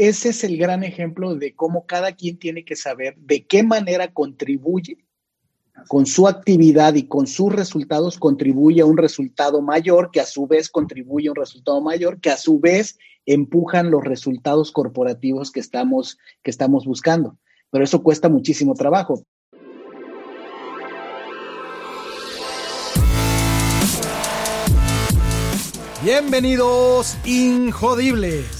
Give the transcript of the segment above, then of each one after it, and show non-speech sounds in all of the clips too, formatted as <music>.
ese es el gran ejemplo de cómo cada quien tiene que saber de qué manera contribuye con su actividad y con sus resultados contribuye a un resultado mayor, que a su vez contribuye a un resultado mayor, que a su vez empujan los resultados corporativos que estamos, que estamos buscando. Pero eso cuesta muchísimo trabajo. Bienvenidos, Injodibles.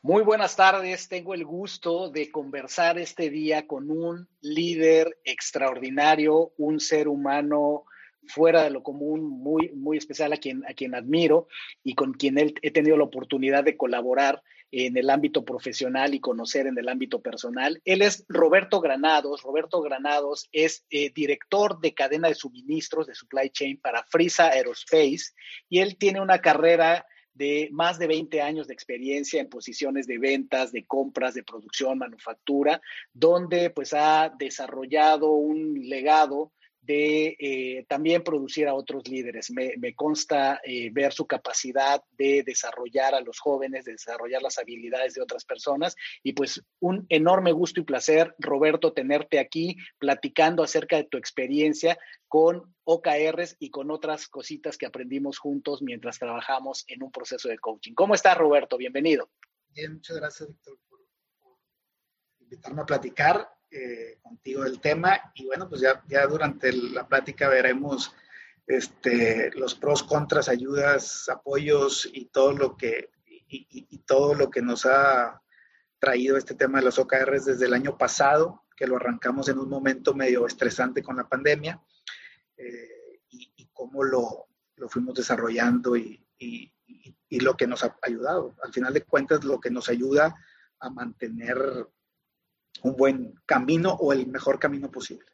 Muy buenas tardes, tengo el gusto de conversar este día con un líder extraordinario, un ser humano fuera de lo común, muy, muy especial a quien, a quien admiro y con quien he tenido la oportunidad de colaborar en el ámbito profesional y conocer en el ámbito personal. Él es Roberto Granados. Roberto Granados es eh, director de cadena de suministros de supply chain para Frisa Aerospace y él tiene una carrera de más de 20 años de experiencia en posiciones de ventas, de compras, de producción, manufactura, donde pues ha desarrollado un legado de eh, también producir a otros líderes. Me, consta eh, ver su capacidad de desarrollar a los jóvenes, de desarrollar las habilidades de otras personas. Y pues un enorme gusto y placer, Roberto, tenerte aquí platicando acerca de tu experiencia con OKRs y con otras cositas que aprendimos juntos mientras trabajamos en un proceso de coaching. ¿Cómo estás, Roberto? Bienvenido. Bien, muchas gracias, Víctor, por invitarme a platicar eh, contigo del tema y bueno, pues ya, ya durante la plática veremos este, los pros, contras, ayudas, apoyos y todo lo que, y, todo lo que nos ha traído este tema de los OKRs desde el año pasado, que lo arrancamos en un momento medio estresante con la pandemia eh, y, cómo lo, lo, fuimos desarrollando y, y lo que nos ha ayudado. Al final de cuentas, lo que nos ayuda a mantener un buen camino o el mejor camino posible.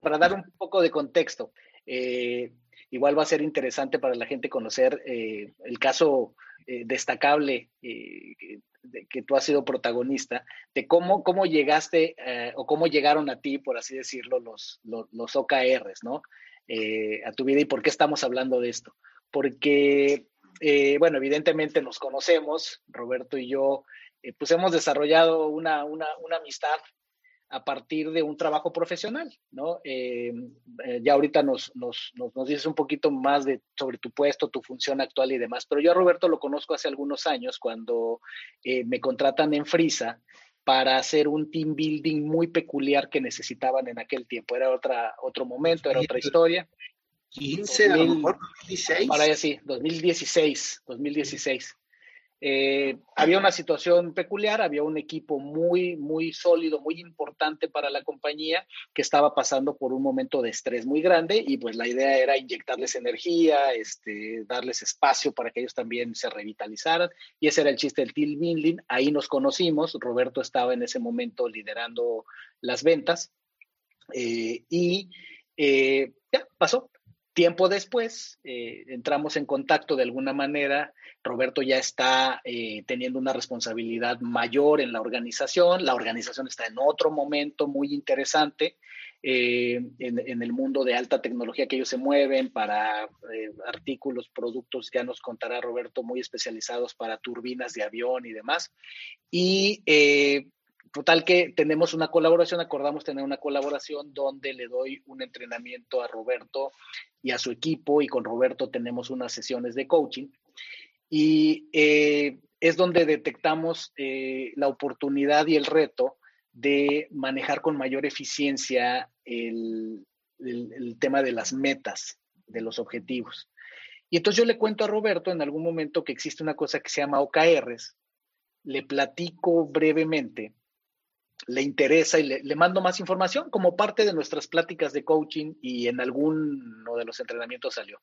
Para dar un poco de contexto, eh, igual va a ser interesante para la gente conocer eh, el caso eh, destacable de que tú has sido protagonista, de cómo, cómo llegaste o cómo llegaron a ti, por así decirlo, los, los, los OKRs, ¿no? a tu vida y por qué estamos hablando de esto. Porque, bueno, evidentemente nos conocemos, Roberto y yo, eh, pues hemos desarrollado una, una, una, amistad a partir de un trabajo profesional, ¿no? Eh, eh, ya ahorita nos, nos, nos, nos, dices un poquito más de, sobre tu puesto, tu función actual y demás, pero yo a Roberto lo conozco hace algunos años cuando me contratan en Frisa para hacer un team building muy peculiar que necesitaban en aquel tiempo. Era otra, otro momento, era otra historia. 15, a lo mejor 2016. Para sí, 2016, 2016. Eh, había una situación peculiar, había un equipo muy, muy sólido, muy importante para la compañía que estaba pasando por un momento de estrés muy grande y pues la idea era inyectarles energía, este, darles espacio para que ellos también se revitalizaran y ese era el chiste del team building. Ahí nos conocimos, Roberto estaba en ese momento liderando las ventas eh, y eh, ya pasó. Tiempo después entramos en contacto de alguna manera Roberto ya está eh, teniendo una responsabilidad mayor en la organización, la organización está en otro momento muy interesante eh, en, el mundo de alta tecnología que ellos se mueven para eh, artículos, productos, ya nos contará Roberto, muy especializados para turbinas de avión y demás. Y total que tenemos una colaboración, acordamos tener una colaboración donde le doy un entrenamiento a Roberto y a su equipo y con Roberto tenemos unas sesiones de coaching y eh, es donde detectamos eh, la oportunidad y el reto de manejar con mayor eficiencia el, tema de las metas, de los objetivos. Y entonces yo le cuento a Roberto en algún momento que existe una cosa que se llama OKRs, le platico brevemente, le interesa y le, le, mando más información como parte de nuestras pláticas de coaching y en alguno de los entrenamientos salió.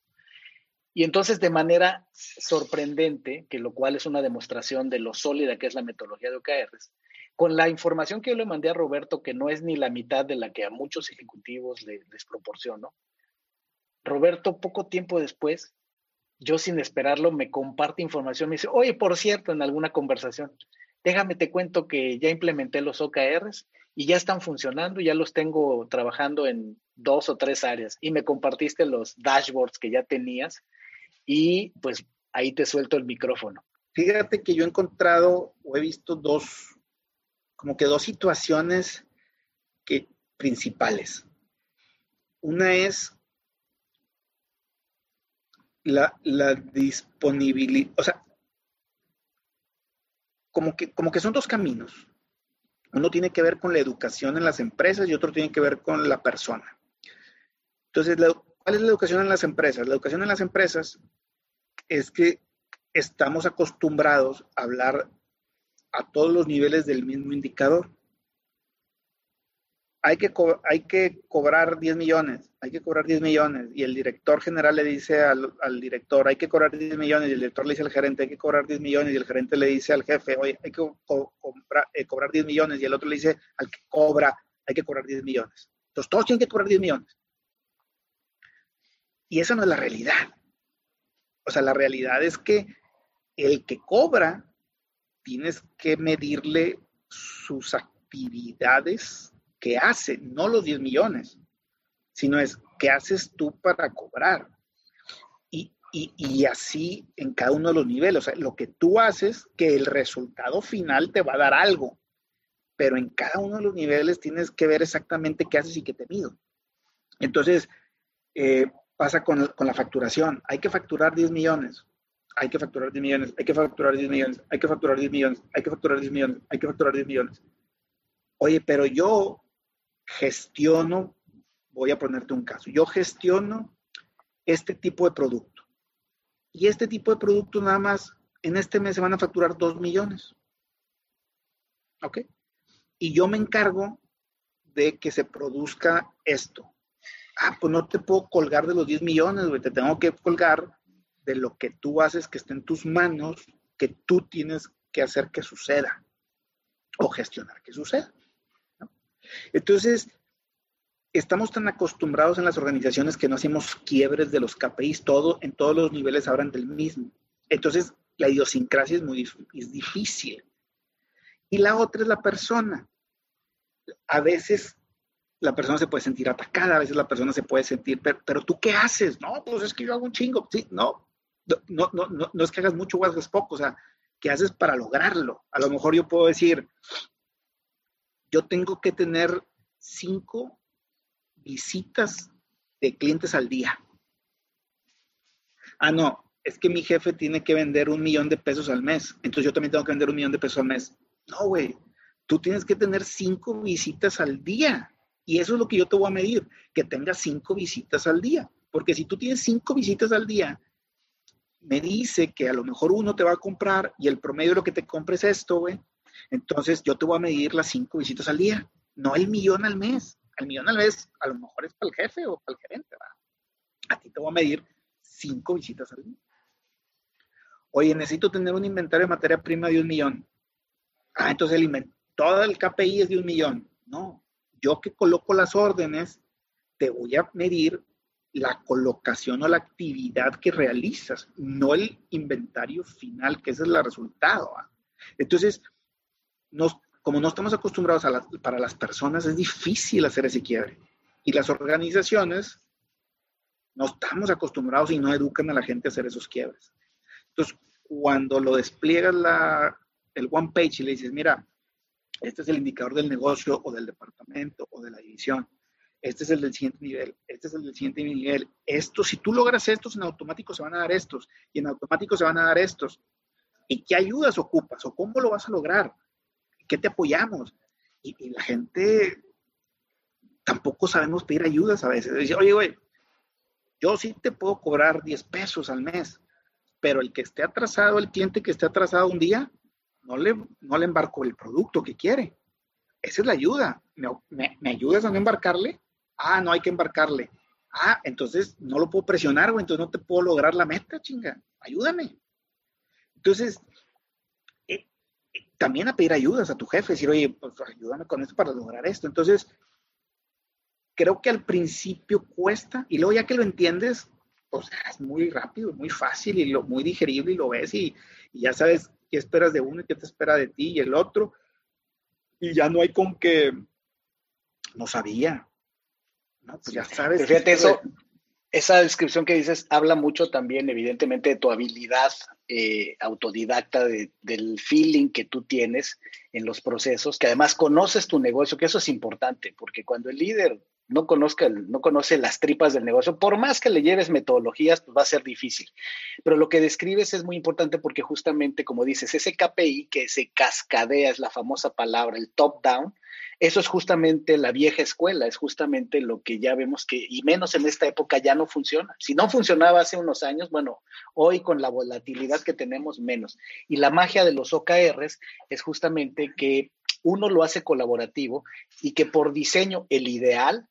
Y entonces, de manera sorprendente, que lo cual es una demostración de lo sólida que es la metodología de OKRs, con la información que yo le mandé a Roberto, que no es ni la mitad de la que a muchos ejecutivos les, les proporciono, Roberto poco tiempo después, yo sin esperarlo, me comparte información, me dice, oye, por cierto, en alguna conversación, déjame te cuento que ya implementé los OKRs y ya están funcionando, ya los tengo trabajando en dos o tres áreas y me compartiste los dashboards que ya tenías y pues ahí te suelto el micrófono. Fíjate que yo he encontrado o he visto dos, como que dos situaciones que, principales. Una es la, la disponibilidad, o sea, como que, como que son dos caminos. Uno tiene que ver con la educación en las empresas y otro tiene que ver con la persona. Entonces, ¿cuál es la educación en las empresas? La educación en las empresas es que estamos acostumbrados a hablar a todos los niveles del mismo indicador. Hay que, hay que cobrar 10 millones, hay que cobrar 10 millones, y el director general le dice al, director, hay que cobrar 10 millones, y el director le dice al gerente, hay que cobrar 10 millones, y el gerente le dice al jefe, oye, hay que eh, cobrar 10 millones, y el otro le dice al que cobra, hay que cobrar 10 millones. Entonces todos tienen que cobrar 10 millones. Y esa no es la realidad. O sea, la realidad es que el que cobra, tienes que medirle sus actividades que hace, no los 10 millones, sino es qué haces tú para cobrar. Y, así en cada uno de los niveles. O sea, lo que tú haces, que el resultado final te va a dar algo, pero en cada uno de los niveles tienes que ver exactamente qué haces y qué te mido. Entonces, eh, pasa con, con, la facturación. Hay que facturar 10 millones hay que facturar 10 millones, hay que facturar 10 millones, hay que facturar 10 millones, hay que facturar 10 millones, hay que facturar 10 millones. Oye, pero yo gestiono, voy a ponerte un caso, yo gestiono este tipo de producto. Y este tipo de producto nada más en este mes se van a facturar 2 millones. ¿Ok? Y yo me encargo de que se produzca esto. Ah, pues no te puedo colgar de los 10 millones, te tengo que colgar de lo que tú haces que esté en tus manos, que tú tienes que hacer que suceda o gestionar que suceda. Entonces, estamos tan acostumbrados en las organizaciones que no hacemos quiebres de los KPIs, todo, en todos los niveles hablan del mismo. Entonces, la idiosincrasia es muy es difícil. Y la otra es la persona. A veces la persona se puede sentir atacada, a veces la persona se puede sentir, pero, tú qué haces? No, pues es que yo hago un chingo. Sí, no, no, no, no, no es que hagas mucho o hagas poco, o sea, ¿qué haces para lograrlo? A lo mejor yo puedo decir, yo tengo que tener cinco visitas de clientes al día. Ah, no, es que mi jefe tiene que vender un millón de pesos al mes, entonces yo también tengo que vender un millón de pesos al mes. No, güey, tú tienes que tener cinco visitas al día. Y eso es lo que yo te voy a medir, que tengas cinco visitas al día. Porque si tú tienes cinco visitas al día me dice que a lo mejor uno te va a comprar y el promedio de lo que te compres es esto, güey, entonces yo te voy a medir las cinco visitas al día, no el millón al mes. El millón al mes a lo mejor es para el jefe o para el gerente, ¿verdad? A ti te voy a medir cinco visitas al día. Oye, necesito tener un inventario de materia prima de un millón. Ah, entonces el todo el KPI es de un millón. No, yo que coloco las órdenes, te voy a medir la colocación o la actividad que realizas, no el inventario final, que ese es el resultado. Entonces, como no estamos acostumbrados a para las personas, es difícil hacer ese quiebre. Y las organizaciones no estamos acostumbrados y no educan a la gente a hacer esos quiebres. Entonces, cuando lo despliegas la, el one page y le dices, mira, este es el indicador del negocio o del departamento o de la división, este es el del siguiente nivel, este es el del siguiente nivel. Esto, si tú logras estos, en automático se van a dar estos, y en automático se van a dar estos. ¿Y qué ayudas ocupas? ¿O cómo lo vas a lograr? ¿Qué te apoyamos? Y, la gente tampoco sabemos pedir ayudas a veces. Oye, güey, yo sí te puedo cobrar 10 pesos al mes, pero el que esté atrasado, el cliente que esté atrasado un día, no le, no le embarco el producto que quiere. Esa es la ayuda. ¿Me, me ayudas a no embarcarle? Ah, no hay que embarcarle. Ah, entonces no lo puedo presionar, o entonces no te puedo lograr la meta, chinga. Ayúdame. Entonces, también a pedir ayudas a tu jefe, decir, oye, pues ayúdame con esto para lograr esto. Entonces, creo que al principio cuesta y luego ya que lo entiendes, pues es muy rápido, muy fácil y lo, muy digerible y lo ves y, ya sabes qué esperas de uno y qué te espera de ti y el otro. Y ya no hay con que no sabía. No, pues ya sabes. fíjate eso, esa descripción que dices habla mucho también, evidentemente, de tu habilidad eh, autodidacta, del feeling que tú tienes en los procesos, que además conoces tu negocio, que eso es importante, porque cuando el líder no, conozca, no conoce las tripas del negocio, por más que le lleves metodologías, pues va a ser difícil. Pero lo que describes es muy importante porque justamente, como dices, ese KPI que se cascadea, es la famosa palabra, el top-down, eso es justamente la vieja escuela, es justamente lo que ya vemos que, y menos en esta época, ya no funciona. Si no funcionaba hace unos años, bueno, hoy con la volatilidad que tenemos, menos. Y la magia de los OKRs es justamente que uno lo hace colaborativo y que por diseño el ideal,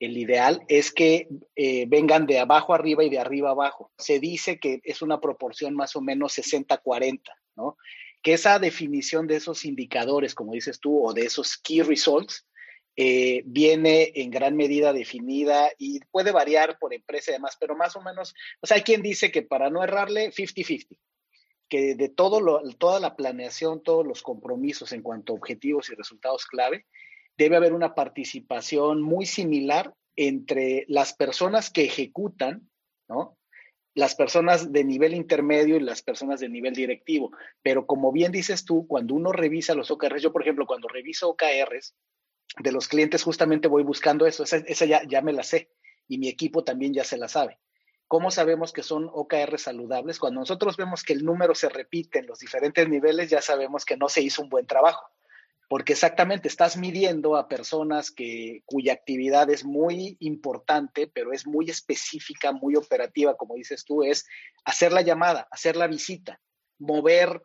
el ideal es que eh, vengan de abajo arriba y de arriba abajo. Se dice que es una proporción más o menos 60-40, ¿no? Que esa definición de esos indicadores, como dices tú, o de esos key results, eh, viene en gran medida definida y puede variar por empresa y demás, pero más o menos, o sea, hay quien dice que para no errarle, 50-50, que de todo lo, toda la planeación, todos los compromisos en cuanto a objetivos y resultados clave, debe haber una participación muy similar entre las personas que ejecutan, ¿no? Las personas de nivel intermedio y las personas de nivel directivo. Pero como bien dices tú, cuando uno revisa los OKRs, yo por ejemplo, cuando reviso OKRs de los clientes, justamente voy buscando eso, esa, ya, ya me la sé y mi equipo también ya se la sabe. ¿Cómo sabemos que son OKRs saludables? Cuando nosotros vemos que el número se repite en los diferentes niveles, ya sabemos que no se hizo un buen trabajo porque exactamente estás midiendo a personas que, cuya actividad es muy importante, pero es muy específica, muy operativa, como dices tú, es hacer la llamada, hacer la visita, mover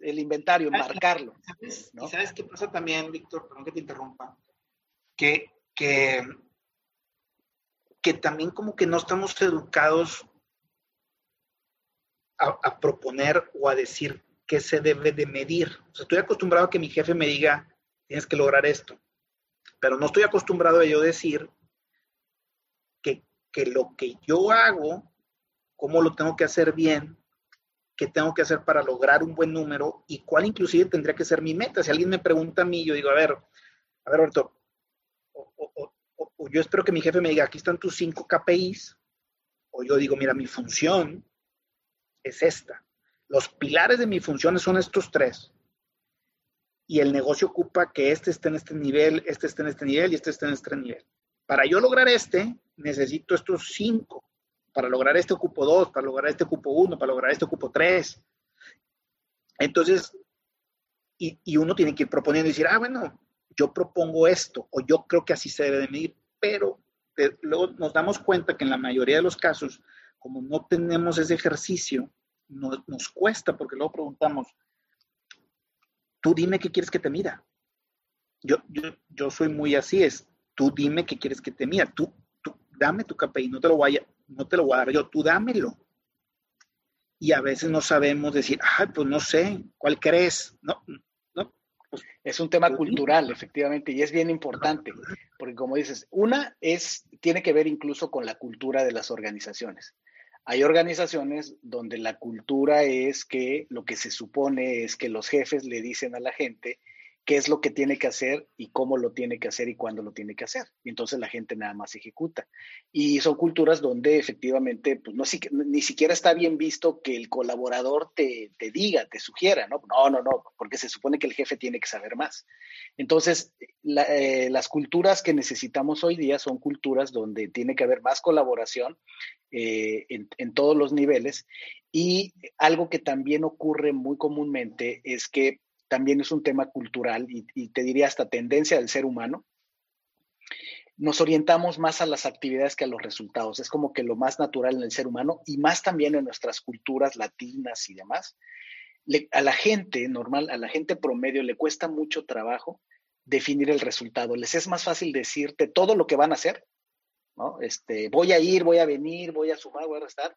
el inventario, marcarlo. ¿Sabes, ¿sabes qué pasa también, Víctor? Perdón que te interrumpa. Que, que, que también como que no estamos educados a, a proponer o a decir qué se debe de medir. O sea, estoy acostumbrado a que mi jefe me diga, tienes que lograr esto, pero no estoy acostumbrado a yo decir que, que lo que yo hago, cómo lo tengo que hacer bien, qué tengo que hacer para lograr un buen número y cuál inclusive tendría que ser mi meta. Si alguien me pregunta a mí, yo digo, a ver, a ver, Roberto, o, yo espero que mi jefe me diga, aquí están tus cinco KPIs, o yo digo, mira, mi función es esta. Los pilares de mi función son estos tres. Y el negocio ocupa que este esté en este nivel, este esté en este nivel y este esté en este nivel. Para yo lograr este, necesito estos cinco. Para lograr este ocupo dos, para lograr este ocupo uno, para lograr este ocupo tres. Entonces, y, uno tiene que ir proponiendo y decir, ah, bueno, yo propongo esto, o yo creo que así se debe de medir, pero luego nos damos cuenta que en la mayoría de los casos, como no tenemos ese ejercicio, nos cuesta porque luego preguntamos, tú dime qué quieres que te mida. Yo, yo, soy muy así, es, tú dime qué quieres que te mida, tú, tú dame tu KPI, no te lo voy a, no te lo voy a dar yo, tú dámelo. Y a veces no sabemos decir, ay, pues no sé, ¿cuál crees? No, no. Pues, es un tema cultural, efectivamente, y es bien importante, porque como dices, una es, tiene que ver incluso con la cultura de las organizaciones. Hay organizaciones donde la cultura es que lo que se supone es que los jefes le dicen a la gente qué es lo que tiene que hacer y cómo lo tiene que hacer y cuándo lo tiene que hacer. Y entonces la gente nada más ejecuta. Y son culturas donde efectivamente pues no, ni siquiera está bien visto que el colaborador te, te, diga, te sugiera, ¿no? No, no, no, porque se supone que el jefe tiene que saber más. Entonces, eh, las culturas que necesitamos hoy día son culturas donde tiene que haber más colaboración eh, en, en todos los niveles. Y algo que también ocurre muy comúnmente es que también es un tema cultural y, te diría hasta tendencia del ser humano. Nos orientamos más a las actividades que a los resultados. Es como que lo más natural en el ser humano y más también en nuestras culturas latinas y demás. a la gente normal, a la gente promedio le cuesta mucho trabajo definir el resultado. Les es más fácil decirte todo lo que van a hacer, ¿no? Este, voy a ir, voy a venir, voy a sumar, voy a restar,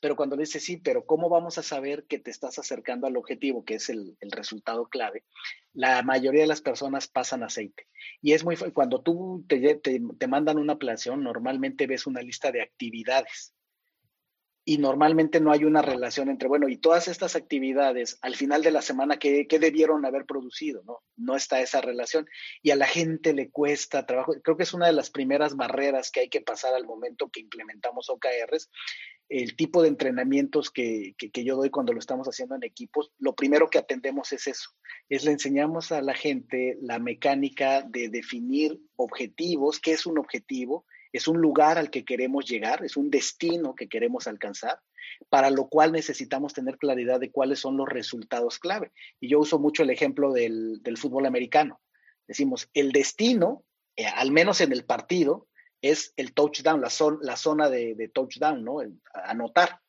pero cuando le dices, sí, pero ¿cómo vamos a saber que te estás acercando al objetivo, que es el, resultado clave? La mayoría de las personas pasan aceite. Y es muy, cuando tú te, te, te mandan una planeación, normalmente ves una lista de actividades y normalmente no hay una relación entre, bueno, y todas estas actividades al final de la semana, ¿qué, debieron haber producido? ¿no? no está esa relación y a la gente le cuesta trabajo. Creo que es una de las primeras barreras que hay que pasar al momento que implementamos OKRs. El tipo de entrenamientos que, que yo doy cuando lo estamos haciendo en equipos, lo primero que atendemos es eso, es le enseñamos a la gente la mecánica de definir objetivos, qué es un objetivo, es un lugar al que queremos llegar, es un destino que queremos alcanzar, para lo cual necesitamos tener claridad de cuáles son los resultados clave. Y yo uso mucho el ejemplo del, fútbol americano. Decimos, el destino, eh, al menos en el partido, es el touchdown, la, la zona de, touchdown, ¿no? El, anotar.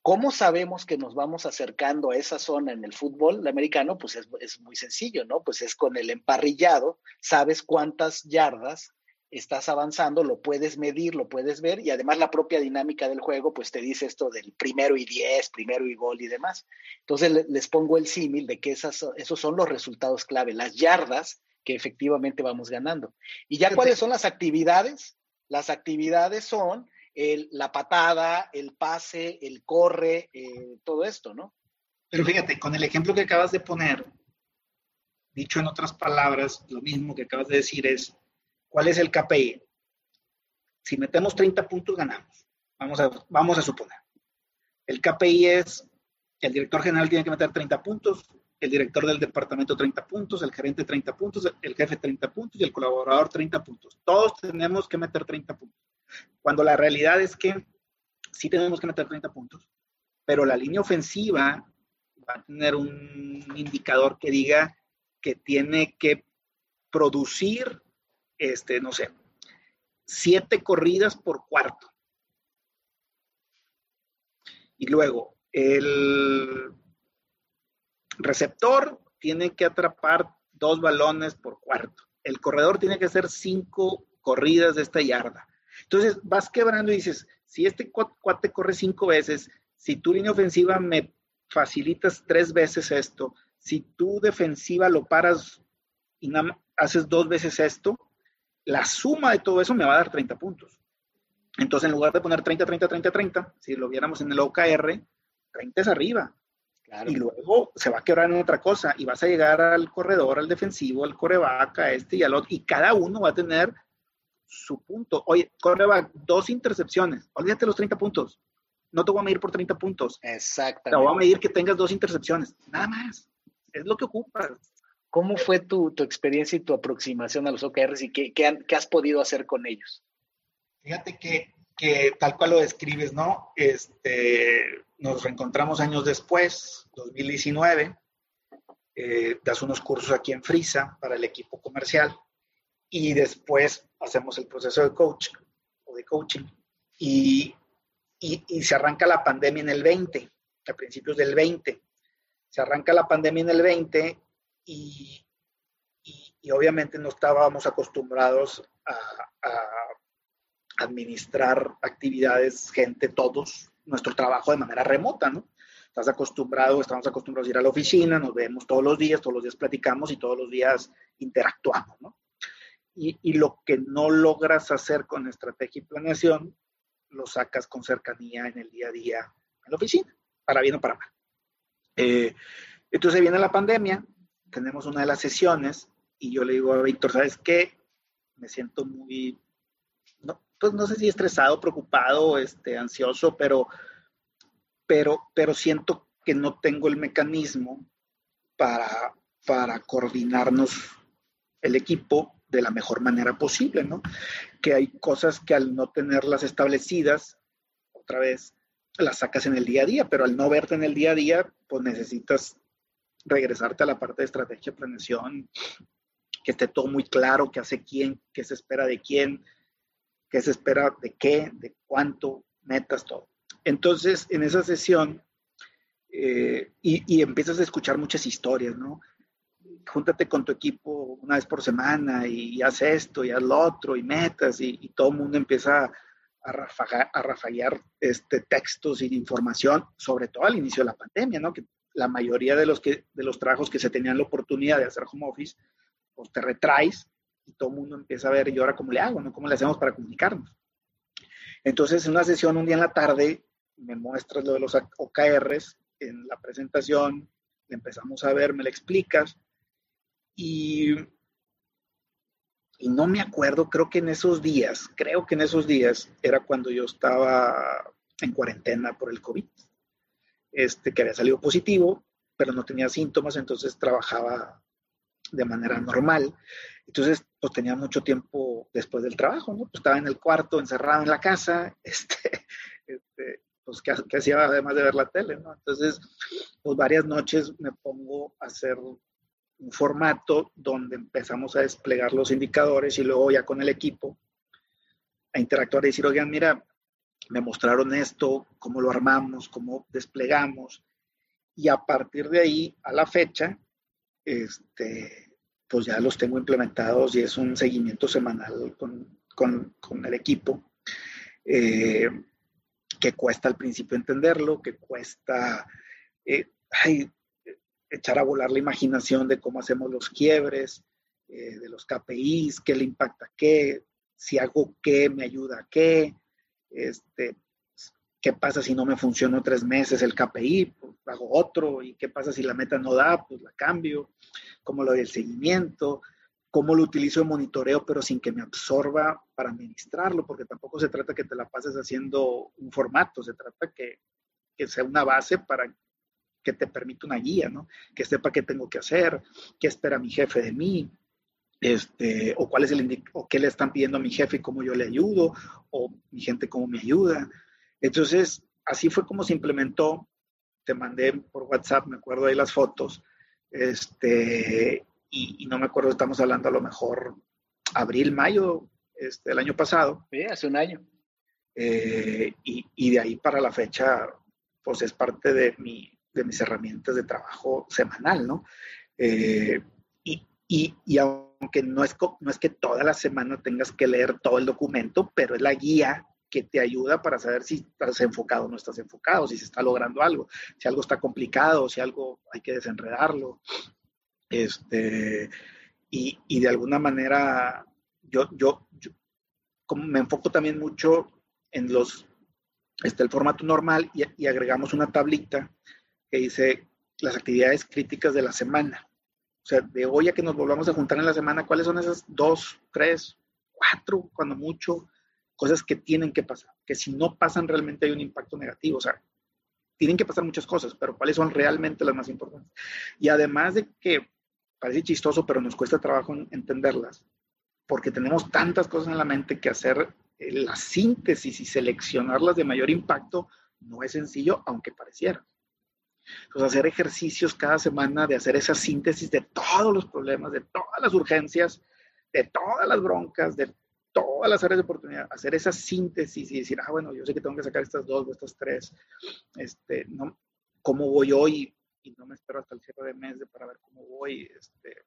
¿Cómo sabemos que nos vamos acercando a esa zona en el fútbol americano? Pues es, es, muy sencillo, ¿no? Pues es con el emparrillado, sabes cuántas yardas estás avanzando, lo puedes medir, lo puedes ver y además la propia dinámica del juego pues te dice esto del primero y diez, primero y gol y demás. Entonces les pongo el símil de que esas, esos son los resultados clave, las yardas que efectivamente vamos ganando. ¿Y ya cuáles son las actividades? Las actividades son el, la patada, el pase, el corre, eh, todo esto, ¿no? Pero fíjate, con el ejemplo que acabas de poner, dicho en otras palabras, lo mismo que acabas de decir es, ¿Cuál es el KPI? Si metemos 30 puntos, ganamos. Vamos a, vamos a suponer. El KPI es, el director general tiene que meter 30 puntos, el director del departamento 30 puntos, el gerente 30 puntos, el jefe 30 puntos y el colaborador 30 puntos. Todos tenemos que meter 30 puntos. Cuando la realidad es que sí tenemos que meter 30 puntos, pero la línea ofensiva va a tener un indicador que diga que tiene que producir este, no sé, siete corridas por cuarto. Y luego, el receptor tiene que atrapar dos balones por cuarto. El corredor tiene que hacer cinco corridas de esta yarda. Entonces vas quebrando y dices, si este cuate corre cinco veces, si tu línea ofensiva me facilitas tres veces esto, si tu defensiva lo paras y haces dos veces esto, la suma de todo eso me va a dar 30 puntos. Entonces, en lugar de poner 30, 30, 30, 30, si lo viéramos en el OKR, 30 es arriba. Y luego se va a quebrar en otra cosa y vas a llegar al corredor, al defensivo, al coreback, a este y al otro, y cada uno va a tener su punto. Oye, coreback, dos intercepciones, olvídate los 30 puntos. No te voy a medir por 30 puntos. Exactamente. Te voy a medir que tengas dos intercepciones, nada más. Es lo que ocupas. ¿Cómo fue tu, experiencia y tu aproximación a los OKRs y qué, has podido hacer con ellos? Fíjate que, tal cual lo describes, ¿no? Este, nos reencontramos años después, 2019, eh, das unos cursos aquí en Frisa para el equipo comercial y después hacemos el proceso de coach o de coaching y, y se arranca la pandemia en el 20, a principios del 20. Se arranca la pandemia en el 20 y, obviamente no estábamos acostumbrados a, administrar actividades, gente, todos, nuestro trabajo de manera remota, ¿no? Estás acostumbrado, estamos acostumbrados a ir a la oficina, nos vemos todos los días, todos los días platicamos y todos los días interactuamos, ¿no? Y, y lo que no logras hacer con estrategia y planeación, lo sacas con cercanía en el día a día en la oficina, para bien o para mal. Eh, entonces viene la pandemia, tenemos una de las sesiones y yo le digo a Víctor, ¿sabes qué? Me siento muy, pues no sé si estresado, preocupado, este, ansioso, pero, pero, pero siento que no tengo el mecanismo para, para coordinarnos el equipo de la mejor manera posible, ¿no? Que hay cosas que al no tenerlas establecidas, otra vez, las sacas en el día a día, pero al no verte en el día a día, pues necesitas regresarte a la parte de estrategia planeación, que esté todo muy claro, qué hace quién, qué se espera de quién, qué se espera de qué, de cuánto, metas, todo. Entonces, en esa sesión, eh, y, empiezas a escuchar muchas historias, ¿no? Júntate con tu equipo una vez por semana y, haz esto y haz lo otro y metas y, todo el mundo empieza a, rafaguear este, textos y información, sobre todo al inicio de la pandemia, ¿no? Que la mayoría de los, de los trabajos que se tenían la oportunidad de hacer home office, pues te retraes y todo el mundo empieza a ver, ¿y ahora cómo le hago? ¿no? ¿Cómo le hacemos para comunicarnos? Entonces, en una sesión un día en la tarde, me muestras lo de los OKRs en la presentación, le empezamos a ver, me lo explicas, y y no me acuerdo, creo que en esos días, creo que en esos días era cuando yo estaba en cuarentena por el COVID, este, que había salido positivo, pero no tenía síntomas, entonces trabajaba de manera normal. Entonces, pues tenía mucho tiempo después del trabajo, ¿no? Pues estaba en el cuarto, encerrado en la casa, <laughs> este, este pues, ¿qué, ¿qué, hacía además de ver la tele, ¿no? Entonces, pues varias noches me pongo a hacer un formato donde empezamos a desplegar los indicadores y luego ya con el equipo a interactuar y decir, oigan, mira, me mostraron esto, cómo lo armamos, cómo desplegamos. Y a partir de ahí, a la fecha, este, pues ya los tengo implementados y es un seguimiento semanal con, con, con el equipo, eh, que cuesta al principio entenderlo, que cuesta, eh, echar a volar la imaginación de cómo hacemos los quiebres, eh, de los KPIs, qué le impacta qué, si hago qué, me ayuda a qué, este, qué pasa si no me funcionó tres meses el KPI, pues hago otro, y qué pasa si la meta no da, pues la cambio, cómo lo del seguimiento, cómo lo utilizo de monitoreo, pero sin que me absorba para administrarlo, porque tampoco se trata que te la pases haciendo un formato, se trata que, que sea una base para que te permite una guía, ¿no? Que sepa qué tengo que hacer, qué espera mi jefe de mí, este, o cuál es el o qué le están pidiendo a mi jefe y cómo yo le ayudo, o mi gente cómo me ayuda. Entonces, así fue como se implementó. Te mandé por WhatsApp, me acuerdo ahí las fotos, este, y, no me acuerdo, estamos hablando a lo mejor abril, mayo este, del año pasado. Sí, hace un año. Eh, y, y, de ahí para la fecha, pues es parte de mi, de mis herramientas de trabajo semanal, ¿no? Eh, y, y, y, aunque no es, no es que toda la semana tengas que leer todo el documento, pero es la guía que te ayuda para saber si estás enfocado o no estás enfocado, si se está logrando algo, si algo está complicado, si algo hay que desenredarlo. Este, y, y de alguna manera, yo, yo, yo me enfoco también mucho en los, este, el formato normal y, y agregamos una tablita que dice las actividades críticas de la semana. O sea, de hoy a que nos volvamos a juntar en la semana, ¿cuáles son esas dos, tres, cuatro, cuando mucho, cosas que tienen que pasar? Que si no pasan realmente hay un impacto negativo. O sea, tienen que pasar muchas cosas, pero ¿cuáles son realmente las más importantes? Y además de que parece chistoso, pero nos cuesta trabajo entenderlas, porque tenemos tantas cosas en la mente que hacer eh, la síntesis y seleccionarlas de mayor impacto no es sencillo, aunque pareciera. Pues hacer ejercicios cada semana de hacer esa síntesis de todos los problemas, de todas las urgencias, de todas las broncas, de todas las áreas de oportunidad, hacer esa síntesis y decir, ah, bueno, yo sé que tengo que sacar estas dos o estas tres, este, no, ¿cómo voy hoy? Y no me espero hasta el cierre de mes para ver cómo voy, este,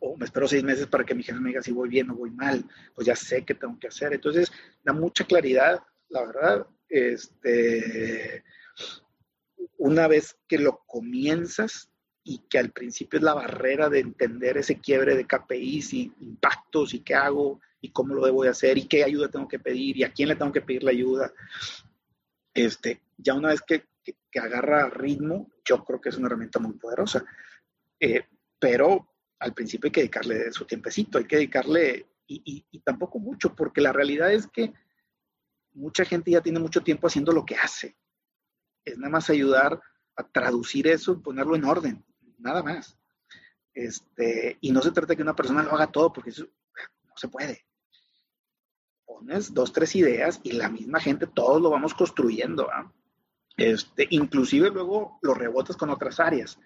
o me espero seis meses para que mi jefe me diga si voy bien o voy mal, pues ya sé qué tengo que hacer. Entonces, da mucha claridad, la verdad, este, una vez que lo comienzas y que al principio es la barrera de entender ese quiebre de KPIs y impactos y qué hago y cómo lo debo de hacer y qué ayuda tengo que pedir y a quién le tengo que pedir la ayuda. Este, ya una vez que, que, agarra ritmo, yo creo que es una herramienta muy poderosa. Eh, pero al principio hay que dedicarle su tiempecito, hay que dedicarle, y, y tampoco mucho, porque la realidad es que mucha gente ya tiene mucho tiempo haciendo lo que hace es nada más ayudar a traducir eso y ponerlo en orden, nada más. Este, y no se trata de que una persona lo haga todo, porque eso no se puede. Pones dos, tres ideas y la misma gente, todos lo vamos construyendo. Este, inclusive luego lo rebotas con otras áreas.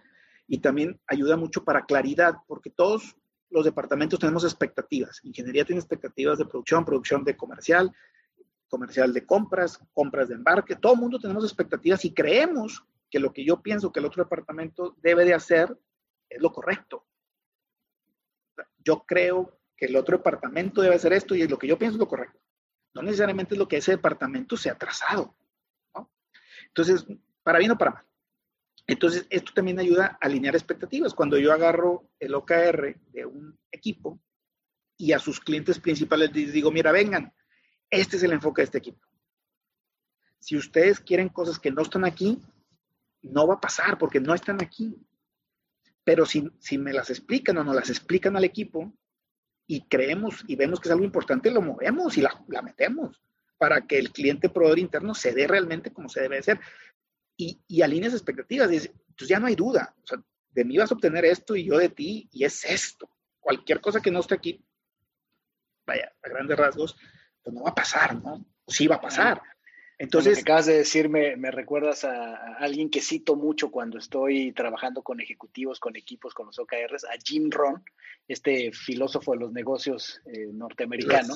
Y también ayuda mucho para claridad, porque todos los departamentos tenemos expectativas. Ingeniería tiene expectativas de producción, producción de comercial, comercial de compras, compras de embarque, todo el mundo tenemos expectativas y creemos que lo que yo pienso que el otro departamento debe de hacer es lo correcto. Yo creo que el otro departamento debe hacer esto y lo que yo pienso es lo correcto. no necesariamente es lo que ese departamento se ha trazado. Entonces, para bien o para mal. Entonces, esto también ayuda a alinear expectativas. Cuando yo agarro el OKR de un equipo y a sus clientes principales les digo, mira, vengan, este es el enfoque de este equipo. Si ustedes quieren cosas que no están aquí, no va a pasar porque no están aquí. Pero si, si me las explican o no las explican al equipo y creemos y vemos que es algo importante, lo movemos y la, la metemos para que el cliente proveedor interno se dé realmente como se debe hacer y, y alineas expectativas. Entonces pues ya no hay duda. O sea, de mí vas a obtener esto y yo de ti, y es esto. Cualquier cosa que no esté aquí, vaya, a grandes rasgos, pues no va a pasar, ¿no? sí va a pasar. Entonces. Lo que acabas de decir me, me recuerdas a, alguien que cito mucho cuando estoy trabajando con ejecutivos, con equipos, con los OKRs, a Jim Ron, este filósofo de los negocios eh, norteamericano.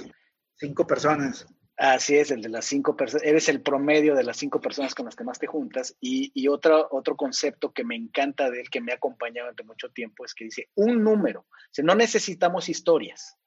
cinco personas. Así es, el de las cinco personas, eres el promedio de las cinco personas con las que más te juntas. Y, y otro, otro concepto que me encanta de él, que me ha acompañado durante mucho tiempo, es que dice un número. O sea, no necesitamos historias,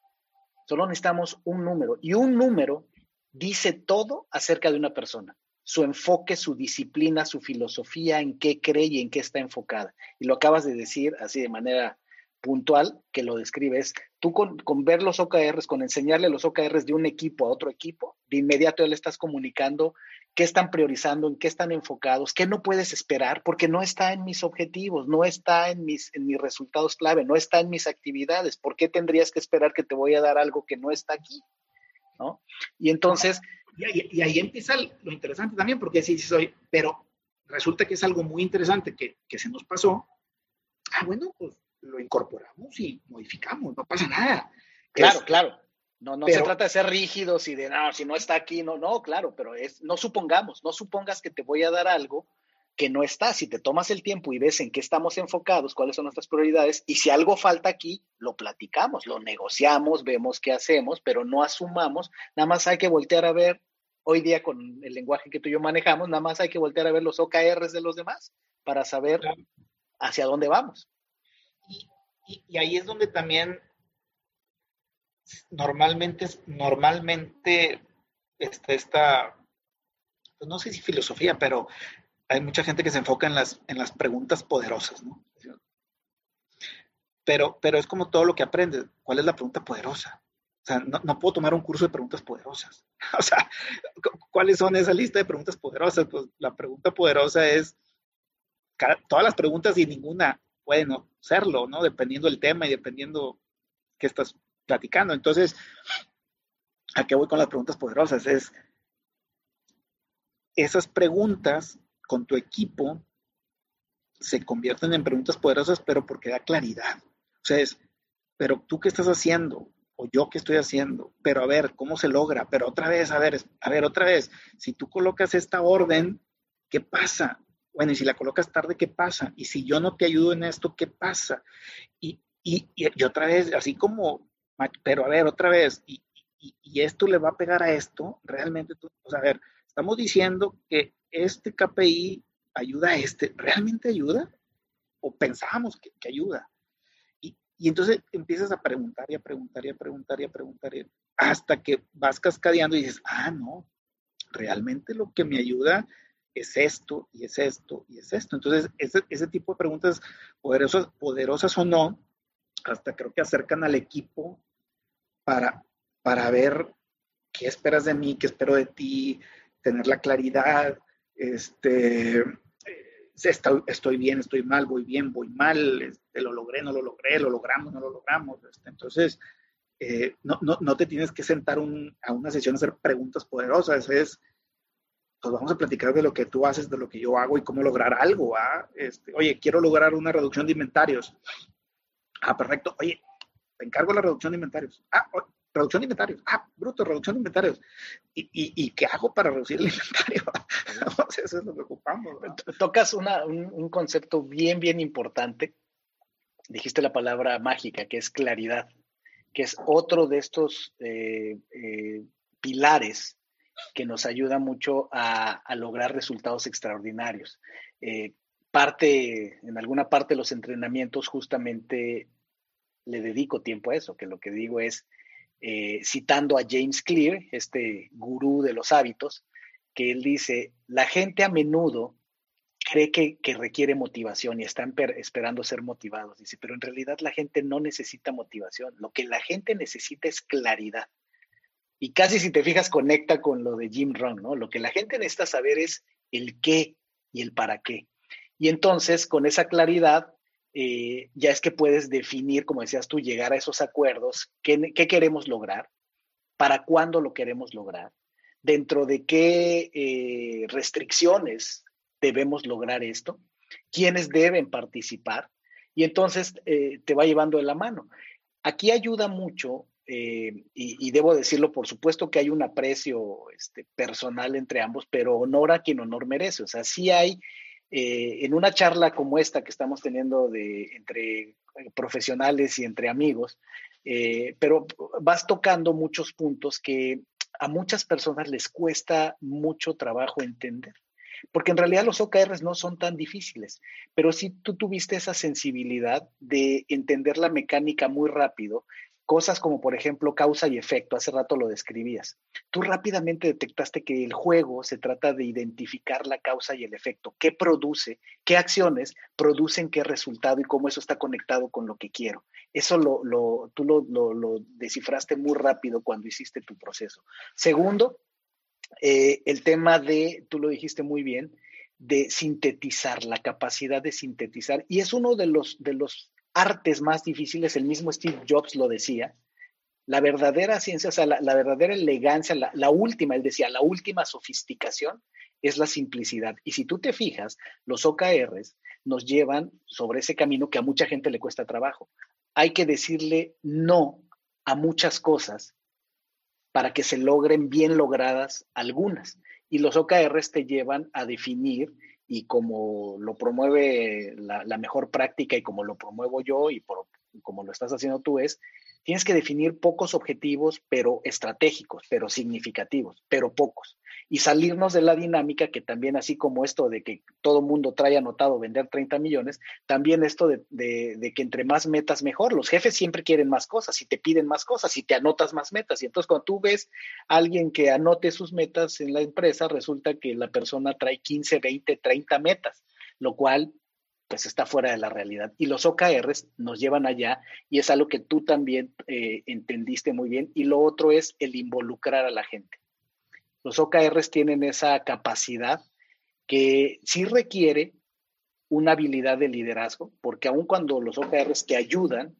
solo necesitamos un número. Y un número dice todo acerca de una persona. Su enfoque, su disciplina, su filosofía, en qué cree y en qué está enfocada. Y lo acabas de decir así de manera puntual que lo describes, tú con, ver los OKRs, con enseñarle los OKRs de un equipo a otro equipo, de inmediato le estás comunicando qué están priorizando, en qué están enfocados, qué no puedes esperar, porque no está en mis objetivos, no está en mis, en mis resultados clave, no está en mis actividades. ¿Por qué tendrías que esperar que te voy a dar algo que no está aquí? ¿No? Y entonces... Y, ahí empieza lo interesante también, porque sí, sí soy, pero resulta que es algo muy interesante que, que se nos pasó. Ah, bueno, pues lo incorporamos y modificamos, no pasa nada. Claro, claro. No, no se trata de ser rígidos y de, no, si no está aquí, no, no, claro, pero es, no supongamos, no supongas que te voy a dar algo que no está. Si te tomas el tiempo y ves en qué estamos enfocados, cuáles son nuestras prioridades, y si algo falta aquí, lo platicamos, lo negociamos, vemos qué hacemos, pero no asumamos, nada más hay que voltear a ver, hoy día con el lenguaje que tú y yo manejamos, nada más hay que voltear a ver los OKRs de los demás para saber hacia dónde vamos. Y, ahí es donde también normalmente, normalmente está esta, no sé si filosofía, pero hay mucha gente que se enfoca en las, en las preguntas poderosas, ¿no? Pero, pero es como todo lo que aprendes. ¿Cuál es la pregunta poderosa? O sea, no, puedo tomar un curso de preguntas poderosas. <laughs> O sea, ¿cuáles son esa lista de preguntas poderosas? Pues la pregunta poderosa es todas las preguntas y ninguna puede no serlo, ¿no? Dependiendo del tema y dependiendo qué estás platicando. Entonces, ¿a qué voy con las preguntas poderosas? Es esas preguntas con tu equipo se convierten en preguntas poderosas, pero porque da claridad. O sea, es, pero tú qué estás haciendo, o yo qué estoy haciendo, pero a ver, ¿cómo se logra? Pero otra vez, a ver, a ver, otra vez, si tú colocas esta orden, ¿qué pasa? bueno, y si la colocas tarde, ¿qué pasa? Y si yo no te ayudo en esto, ¿qué pasa? Y, y, y, otra vez, así como, pero a ver, otra vez, y, esto le va a pegar a esto, realmente, tú, o sea, a ver, estamos diciendo que este KPI ayuda a este, ¿realmente ayuda? ¿O pensábamos que, que ayuda? Y, y entonces empiezas a preguntar y a preguntar y a preguntar y a preguntar hasta que vas cascadeando y dices, ah, no, realmente lo que me ayuda es esto y es esto y es esto. Entonces, ese, ese tipo de preguntas poderosas, poderosas o no, hasta creo que acercan al equipo para, para ver qué esperas de mí, qué espero de ti, tener la claridad, este, eh, estoy, bien, estoy mal, voy bien, voy mal, este, lo logré, no lo logré, lo logramos, no lo logramos. Este, entonces, eh, no, no, no, te tienes que sentar a una sesión a hacer preguntas poderosas, es pues vamos a platicar de lo que tú haces, de lo que yo hago y cómo lograr algo. Este, oye, quiero lograr una reducción de inventarios. Ah, perfecto. Oye, te encargo la reducción de inventarios. Ah, reducción de inventarios. Ah, bruto, reducción de inventarios. ¿Y, y, qué hago para reducir el <laughs> inventario? <laughs> Eso es lo que ocupamos. Tocas una, un, concepto bien, bien importante. Dijiste la palabra mágica, que es claridad, que es otro de estos eh, eh, pilares que nos ayuda mucho a, lograr resultados extraordinarios. Eh, parte, en alguna parte de los entrenamientos justamente le dedico tiempo a eso, que lo que digo es, eh, citando a James Clear, este gurú de los hábitos, que él dice, la gente a menudo cree que, requiere motivación y están esperando ser motivados. Dice, pero en realidad la gente no necesita motivación. Lo que la gente necesita es claridad. Y casi si te fijas conecta con lo de Jim Rohn, ¿no? Lo que la gente necesita saber es el qué y el para qué. Y entonces, con esa claridad, eh, ya es que puedes definir, como decías tú, llegar a esos acuerdos, qué, qué queremos lograr, para cuándo lo queremos lograr, dentro de qué eh, restricciones debemos lograr esto, quiénes deben participar, y entonces eh, te va llevando de la mano. Aquí ayuda mucho, y, debo decirlo, por supuesto que hay un aprecio este, personal entre ambos, pero honor a quien honor merece. O sea, sí hay, en una charla como esta que estamos teniendo de, entre profesionales y entre amigos, pero vas tocando muchos puntos que a muchas personas les cuesta mucho trabajo entender. Porque en realidad los OKRs no son tan difíciles, pero si tú tuviste esa sensibilidad de entender la mecánica muy rápido, cosas como por ejemplo causa y efecto, hace rato lo describías. Tú rápidamente detectaste que el juego se trata de identificar la causa y el efecto, qué produce, qué acciones producen qué resultado y cómo eso está conectado con lo que quiero. Eso lo, tú lo, lo, descifraste muy rápido cuando hiciste tu proceso. Segundo, eh, el tema de, tú lo dijiste muy bien, de sintetizar, la capacidad de sintetizar. Y es uno de los, de los artes más difíciles, el mismo Steve Jobs lo decía, la verdadera ciencia, o sea, la, verdadera elegancia, la, la, última, él decía, la última sofisticación es la simplicidad. Y si tú te fijas, los OKRs nos llevan sobre ese camino que a mucha gente le cuesta trabajo. Hay que decirle no a muchas cosas para que se logren bien logradas algunas. Y los OKRs te llevan a definir y como lo promueve la, mejor práctica y como lo promuevo yo y como lo estás haciendo tú es, tienes que definir pocos objetivos, pero estratégicos, pero significativos, pero pocos y salirnos de la dinámica que también así como esto de que todo mundo trae anotado vender 30 millones, también esto de, que entre más metas mejor. Los jefes siempre quieren más cosas y te piden más cosas y te anotas más metas. Y entonces cuando tú ves a alguien que anote sus metas en la empresa, resulta que la persona trae 15, 20, 30 metas, lo cual pues está fuera de la realidad. Y los OKRs nos llevan allá y es algo que tú también eh, entendiste muy bien. Y lo otro es el involucrar a la gente. Los OKRs tienen esa capacidad que sí requiere una habilidad de liderazgo, porque aun cuando los OKRs te ayudan,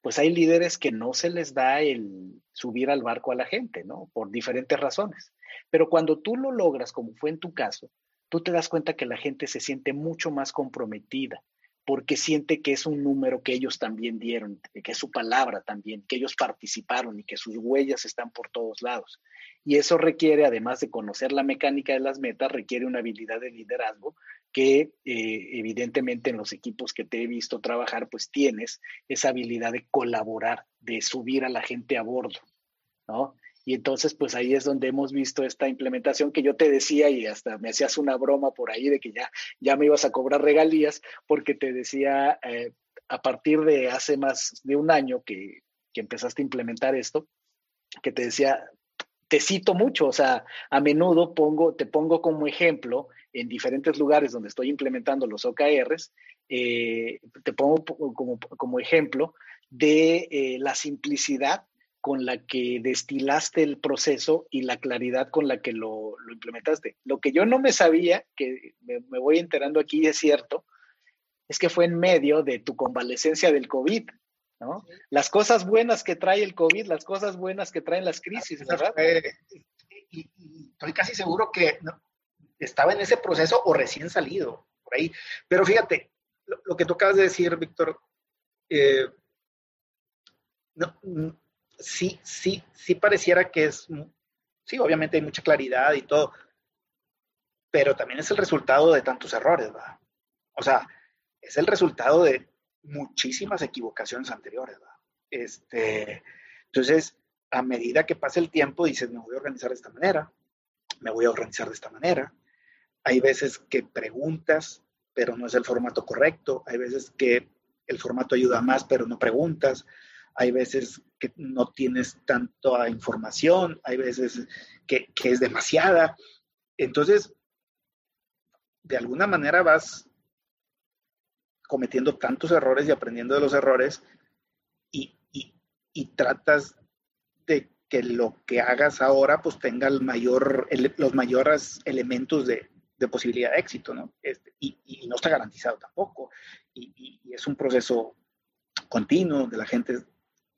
pues hay líderes que no se les da el subir al barco a la gente, ¿no? Por diferentes razones. Pero cuando tú lo logras, como fue en tu caso, tú te das cuenta que la gente se siente mucho más comprometida, porque siente que es un número que ellos también dieron, que es su palabra también, que ellos participaron y que sus huellas están por todos lados. Y eso requiere, además de conocer la mecánica de las metas, requiere una habilidad de liderazgo que eh, evidentemente en los equipos que te he visto trabajar, pues tienes esa habilidad de colaborar, de subir a la gente a bordo, ¿no? Y entonces, pues ahí es donde hemos visto esta implementación que yo te decía y hasta me hacías una broma por ahí de que ya, ya me ibas a cobrar regalías porque te decía eh, a partir de hace más de un año que, que empezaste a implementar esto, que te decía, te cito mucho, o sea, a menudo pongo, te pongo como ejemplo en diferentes lugares donde estoy implementando los OKRs, eh, te pongo como, como ejemplo de eh, la simplicidad con la que destilaste el proceso y la claridad con la que lo, implementaste. Lo que yo no me sabía, que me, voy enterando aquí es cierto, es que fue en medio de tu convalecencia del COVID, ¿no? Las cosas buenas que trae el COVID, las cosas buenas que traen las crisis, ¿verdad? y, estoy casi seguro que estaba en ese proceso o recién salido, por ahí. Pero fíjate, lo, que tú acabas de decir, Víctor, eh, no, sí, sí, sí pareciera que es, sí, obviamente hay mucha claridad y todo, pero también es el resultado de tantos errores, ¿verdad? O sea, es el resultado de muchísimas equivocaciones anteriores, ¿verdad? Este, entonces, a medida que pasa el tiempo, dices, me voy a organizar de esta manera, me voy a organizar de esta manera. Hay veces que preguntas, pero no es el formato correcto. Hay veces que el formato ayuda más, pero no preguntas hay veces que no tienes tanta información, hay veces que, que es demasiada. Entonces, de alguna manera vas cometiendo tantos errores y aprendiendo de los errores y, y, tratas de que lo que hagas ahora pues tenga los mayores elementos de, de, posibilidad de éxito, ¿no? Este, y, y, no está garantizado tampoco. Y, es un proceso continuo de la gente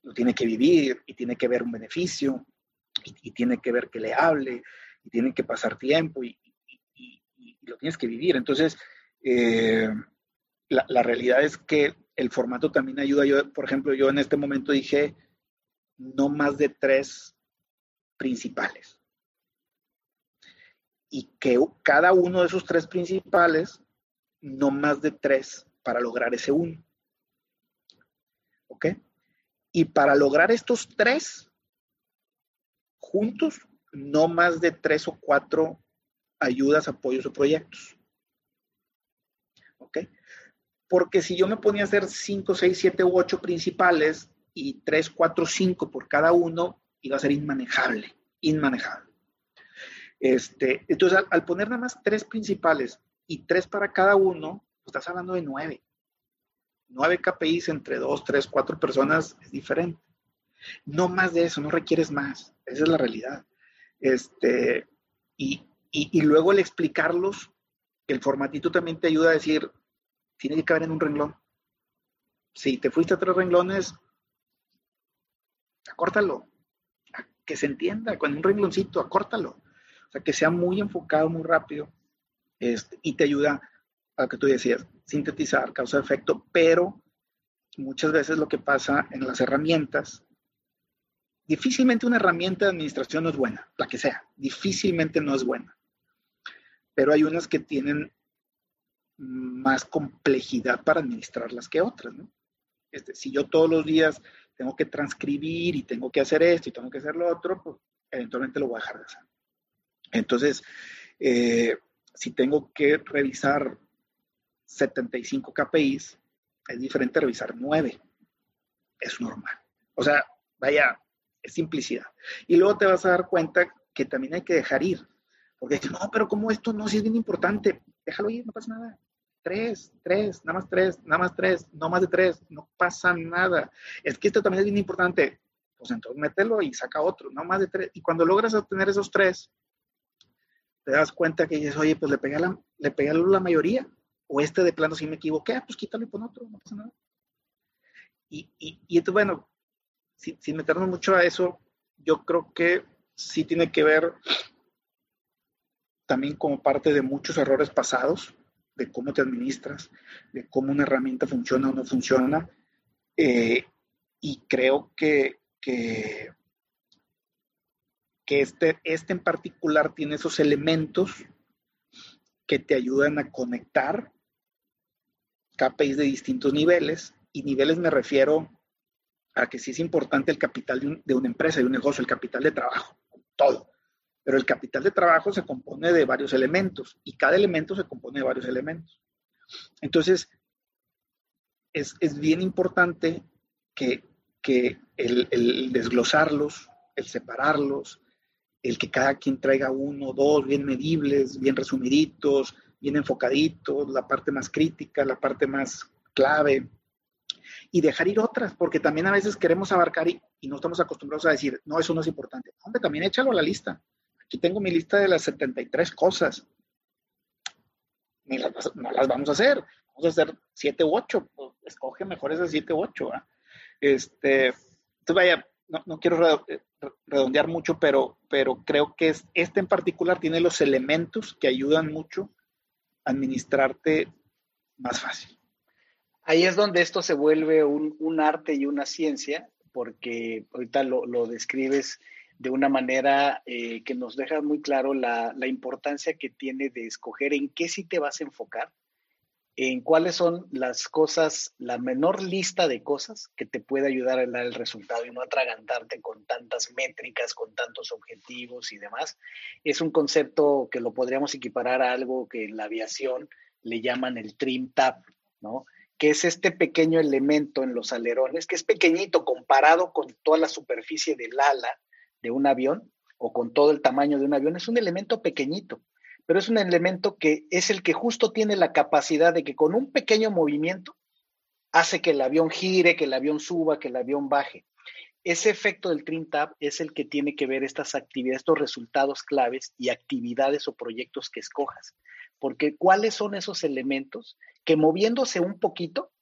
lo tiene que vivir y tiene que ver un beneficio y, tiene que ver que le hable y tiene que pasar tiempo y, lo tienes que vivir. Entonces, eh, la, la, realidad es que el formato también ayuda. Yo, por ejemplo, yo en este momento dije no más de tres principales. Y que cada uno de esos tres principales, no más de tres para lograr ese uno. ¿Ok? Y para lograr estos tres juntos, no más de tres o cuatro ayudas, apoyos o proyectos. ¿Ok? Porque si yo me ponía a hacer cinco, seis, siete u ocho principales y tres, cuatro, cinco por cada uno, iba a ser inmanejable, inmanejable. Este, entonces, al, al poner nada más tres principales y tres para cada uno, estás hablando de nueve nueve KPIs entre dos, tres, cuatro personas es diferente. No más de eso, no requieres más. Esa es la realidad. Este, y, luego el explicarlos, el formatito también te ayuda a decir, tiene que caber en un renglón. Si te fuiste a tres renglones, acórtalo. que se entienda, con un rengloncito, acórtalo. O sea, que sea muy enfocado, muy rápido. Este, y te ayuda a que tú decías, sintetizar, causa-efecto, pero muchas veces lo que pasa en las herramientas, difícilmente una herramienta de administración no es buena, la que sea, difícilmente no es buena. Pero hay unas que tienen más complejidad para administrarlas que otras, ¿no? Este, si yo todos los días tengo que transcribir y tengo que hacer esto y tengo que hacer lo otro, pues eventualmente lo voy a dejar de hacer. Entonces, eh, si tengo que revisar 75 KPIs, es diferente revisar 9. Es normal. O sea, vaya, es simplicidad. Y luego te vas a dar cuenta que también hay que dejar ir. Porque dices, no, pero como esto no, si es bien importante, déjalo ir, no pasa nada. Tres, tres, nada más tres, nada más tres, no más de tres, no pasa nada. Es que esto también es bien importante. Pues entonces mételo y saca otro, no más de tres. Y cuando logras obtener esos tres, te das cuenta que dices, oye, pues le pegué le pegué la mayoría o este de plano si me equivoqué, ah, pues quítalo y pon otro, no pasa nada. Y, y, y bueno, sin, sin, meternos mucho a eso, yo creo que sí tiene que ver también como parte de muchos errores pasados, de cómo te administras, de cómo una herramienta funciona o no funciona. Eh, y creo que, que, que este, este en particular tiene esos elementos que te ayudan a conectar KPIs de distintos niveles, y niveles me refiero a que sí es importante el capital de, una empresa, de un negocio, el capital de trabajo, todo. Pero el capital de trabajo se compone de varios elementos y cada elemento se compone de varios elementos. Entonces, es, bien importante que, el, el, desglosarlos, el separarlos, el que cada quien traiga uno, dos, bien medibles, bien resumiditos, bien enfocaditos, la parte más crítica, la parte más clave, y dejar ir otras, porque también a veces queremos abarcar y, no estamos acostumbrados a decir, no, eso no es importante. Hombre, también échalo a la lista. Aquí tengo mi lista de las 73 cosas. Las, no las vamos a hacer. Vamos a hacer 7 u 8. Pues, escoge mejor esas 7 u 8. Este, entonces, vaya, no, no, quiero redondear mucho, pero, pero creo que es, este en particular tiene los elementos que ayudan mucho administrarte más fácil. Ahí es donde esto se vuelve un, arte y una ciencia, porque ahorita lo, describes de una manera eh, que nos deja muy claro la, la, importancia que tiene de escoger en qué sí te vas a enfocar, en cuáles son las cosas, la menor lista de cosas que te puede ayudar a dar el resultado y no atragantarte con tantas métricas, con tantos objetivos y demás. Es un concepto que lo podríamos equiparar a algo que en la aviación le llaman el trim tap, ¿no? que es este pequeño elemento en los alerones, que es pequeñito comparado con toda la superficie del ala de un avión o con todo el tamaño de un avión, es un elemento pequeñito, pero es un elemento que es el que justo tiene la capacidad de que con un pequeño movimiento hace que el avión gire, que el avión suba, que el avión baje. Ese efecto del Trim Tab es el que tiene que ver estas actividades, estos resultados claves y actividades o proyectos que escojas. Porque ¿cuáles son esos elementos que moviéndose un poquito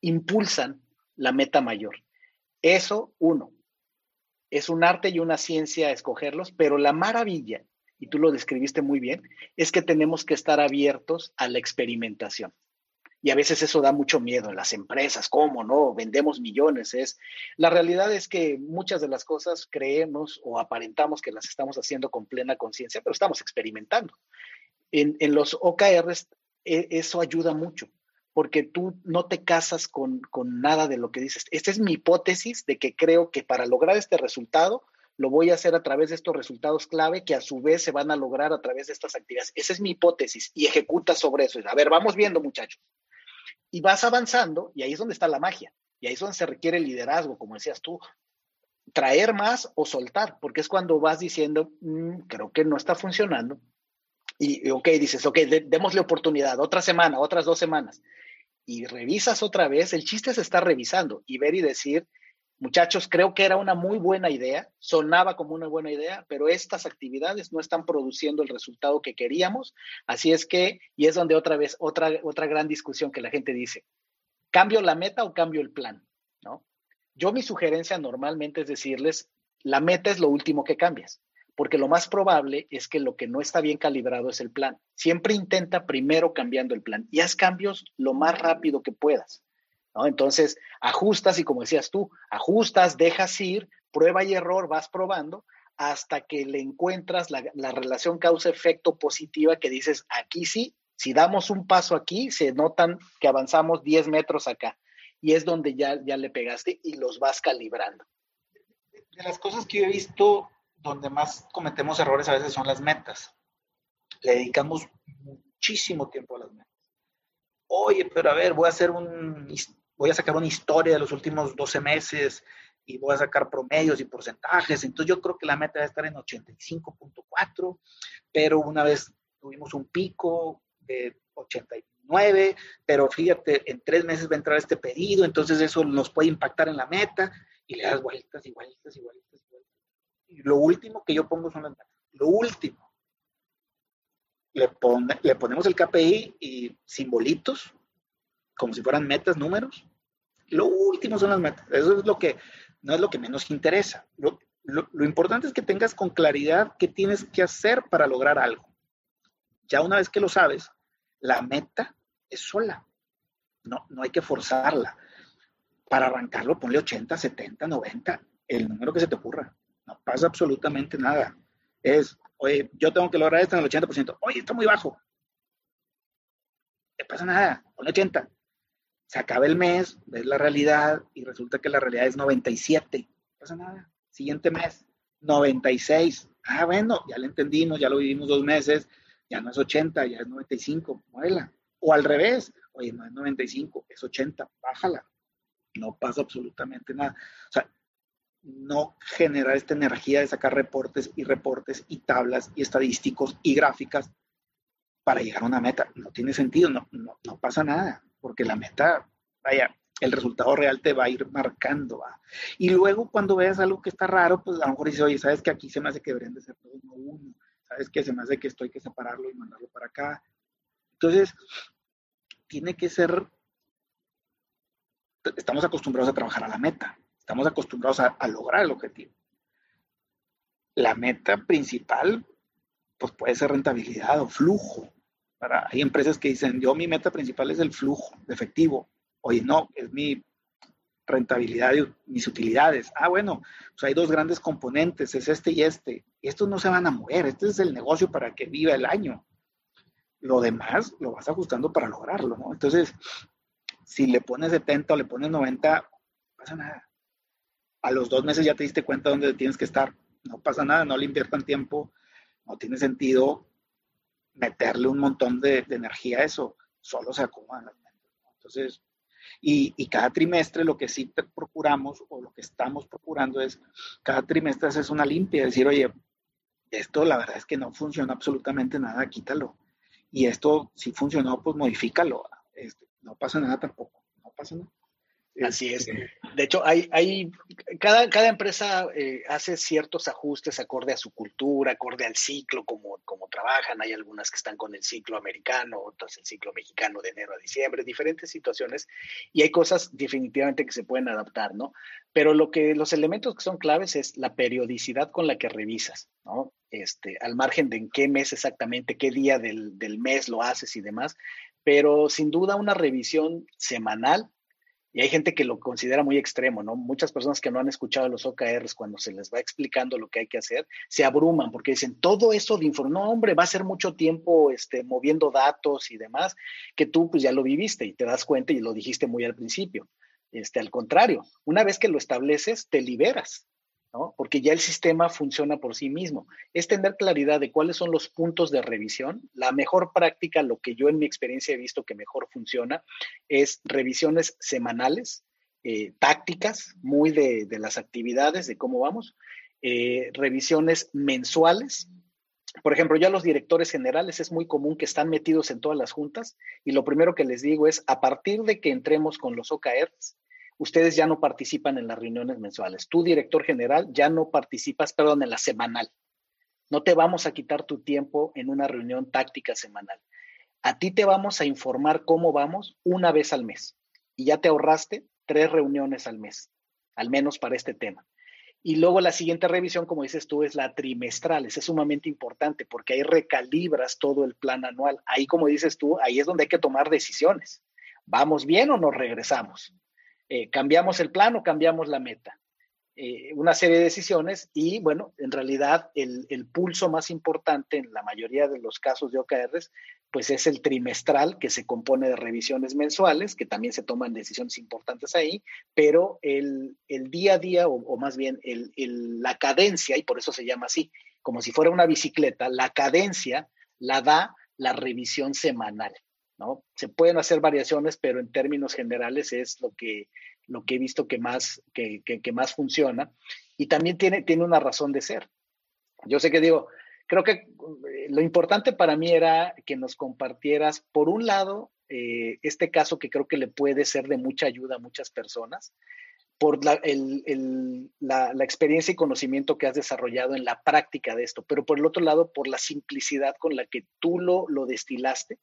impulsan la meta mayor? Eso, uno, es un arte y una ciencia escogerlos, pero la maravilla, y tú lo describiste muy bien, es que tenemos que estar abiertos a la experimentación. Y a veces eso da mucho miedo en las empresas, ¿cómo no? Vendemos millones. Es, la realidad es que muchas de las cosas creemos o aparentamos que las estamos haciendo con plena conciencia, pero estamos experimentando. En, en los OKRs e, eso ayuda mucho, porque tú no te casas con, con nada de lo que dices. Esta es mi hipótesis de que creo que para lograr este resultado lo voy a hacer a través de estos resultados clave que a su vez se van a lograr a través de estas actividades. Esa es mi hipótesis y ejecuta sobre eso. A ver, vamos viendo, muchachos y vas avanzando y ahí es donde está la magia. Y ahí es donde se requiere liderazgo, como decías tú, traer más o soltar, porque es cuando vas diciendo, mm, creo que no está funcionando. Y, ok, dices, ok, démosle oportunidad, otra semana, otras dos semanas. Y revisas otra vez, el chiste es estar revisando y ver y decir, muchachos, creo que era una muy buena idea, sonaba como una buena idea, pero estas actividades no están produciendo el resultado que queríamos. Así es que, y es donde otra vez, otra, otra gran discusión que la gente dice, ¿cambio la meta o cambio el plan? ¿No? Yo mi sugerencia normalmente es decirles, la meta es lo último que cambias, porque lo más probable es que lo que no está bien calibrado es el plan. Siempre intenta primero cambiando el plan y haz cambios lo más rápido que puedas. Entonces, ajustas y como decías tú, ajustas, dejas ir, prueba y error, vas probando hasta que le encuentras la, relación causa-efecto positiva que dices, aquí sí, si damos un paso aquí, se notan que avanzamos 10 metros acá. Y es donde ya, ya le pegaste y los vas calibrando. De las cosas que yo he visto donde más cometemos errores a veces son las metas. Le dedicamos muchísimo tiempo a las metas. Oye, pero a ver, voy a hacer un, voy a sacar una historia de los últimos 12 meses y voy a sacar promedios y porcentajes. Entonces yo creo que la meta va a estar en 85.4, pero una vez tuvimos un pico de 89, pero fíjate, en tres meses va a entrar este pedido, entonces eso nos puede impactar en la meta y le das vueltas y vueltas y vueltas. Y lo último que yo pongo son las metas. Lo último. Le, le ponemos el KPI y simbolitos como si fueran metas, números. Lo último son las metas. Eso es lo que no es lo que menos interesa. Lo, importante es que tengas con claridad qué tienes que hacer para lograr algo. Ya una vez que lo sabes, la meta es sola. No, no hay que forzarla. Para arrancarlo, ponle 80, 70, 90, el número que se te ocurra. No pasa absolutamente nada. Es, oye, yo tengo que lograr esto en el 80%. Oye, está muy bajo. No pasa nada, ponle 80 se acaba el mes, ves la realidad y resulta que la realidad es 97. No pasa nada. Siguiente mes, 96. Ah, bueno, ya lo entendimos, ya lo vivimos dos meses, ya no es 80, ya es 95. Muévela. O al revés, oye, no es 95, es 80, bájala. No pasa absolutamente nada. O sea, no generar esta energía de sacar reportes y reportes y tablas y estadísticos y gráficas para llegar a una meta. No tiene sentido, no, no, no pasa nada porque la meta, vaya, el resultado real te va a ir marcando. ¿va? Y luego cuando veas algo que está raro, pues a lo mejor dices, oye, ¿sabes que aquí se me hace que deberían de ser todos uno uno? ¿Sabes que se me hace que esto hay que separarlo y mandarlo para acá? Entonces, tiene que ser, estamos acostumbrados a trabajar a la meta, estamos acostumbrados a, a lograr el objetivo. La meta principal, pues puede ser rentabilidad o flujo, hay empresas que dicen, yo mi meta principal es el flujo de efectivo. Oye, no, es mi rentabilidad y mis utilidades. Ah, bueno, pues hay dos grandes componentes, es este y este. Estos no se van a mover, este es el negocio para que viva el año. Lo demás lo vas ajustando para lograrlo, ¿no? Entonces, si le pones 70 o le pones 90, no pasa nada. A los dos meses ya te diste cuenta dónde tienes que estar. No pasa nada, no le inviertan tiempo, no tiene sentido meterle un montón de, energía a eso, solo se acomodan las mentes. Entonces, y, cada trimestre lo que sí procuramos o lo que estamos procurando es, cada trimestre hacer una limpia, decir, oye, esto la verdad es que no funciona absolutamente nada, quítalo. Y esto si funcionó, pues modifícalo. Este, no pasa nada tampoco, no pasa nada. Así es. Este, de hecho, hay, hay cada, cada empresa eh, hace ciertos ajustes acorde a su cultura, acorde al ciclo, como, como trabajan. Hay algunas que están con el ciclo americano, otras el ciclo mexicano de enero a diciembre, diferentes situaciones. Y hay cosas definitivamente que se pueden adaptar, ¿no? Pero lo que, los elementos que son claves es la periodicidad con la que revisas, ¿no? Este, al margen de en qué mes exactamente, qué día del, del mes lo haces y demás. Pero sin duda una revisión semanal y hay gente que lo considera muy extremo, ¿no? Muchas personas que no han escuchado los OKRs cuando se les va explicando lo que hay que hacer, se abruman porque dicen, todo eso de información, no, hombre, va a ser mucho tiempo este, moviendo datos y demás, que tú pues ya lo viviste y te das cuenta y lo dijiste muy al principio. Este, al contrario, una vez que lo estableces, te liberas, porque ya el sistema funciona por sí mismo. Es tener claridad de cuáles son los puntos de revisión. La mejor práctica, lo que yo en mi experiencia he visto que mejor funciona, es revisiones semanales, eh, tácticas, muy de, las actividades, de cómo vamos, eh, revisiones mensuales. Por ejemplo, ya los directores generales es muy común que están metidos en todas las juntas y lo primero que les digo es, a partir de que entremos con los OKRs, ustedes ya no participan en las reuniones mensuales. Tú, director general, ya no participas, perdón, en la semanal. No te vamos a quitar tu tiempo en una reunión táctica semanal. A ti te vamos a informar cómo vamos una vez al mes. Y ya te ahorraste tres reuniones al mes, al menos para este tema. Y luego la siguiente revisión, como dices tú, es la trimestral. Esa es sumamente importante porque ahí recalibras todo el plan anual. Ahí, como dices tú, ahí es donde hay que tomar decisiones. ¿Vamos bien o nos regresamos? Eh, cambiamos el plan o cambiamos la meta. Eh, una serie de decisiones y bueno, en realidad el, pulso más importante en la mayoría de los casos de OKRs, pues es el trimestral que se compone de revisiones mensuales, que también se toman decisiones importantes ahí, pero el, día a día o, más bien la cadencia, y por eso se llama así, como si fuera una bicicleta, la cadencia la da la revisión semanal. Se pueden hacer variaciones, pero en términos generales es lo que, lo que he visto que más, que, más funciona. Y también tiene, tiene una razón de ser. Yo sé que digo, creo que eh, lo importante para mí era que nos compartieras, por un lado, eh, este caso que creo que le puede ser de mucha ayuda a muchas personas, por la, la, experiencia y conocimiento que has desarrollado en la práctica de esto, pero por el otro lado, por la simplicidad con la que tú lo, lo destilaste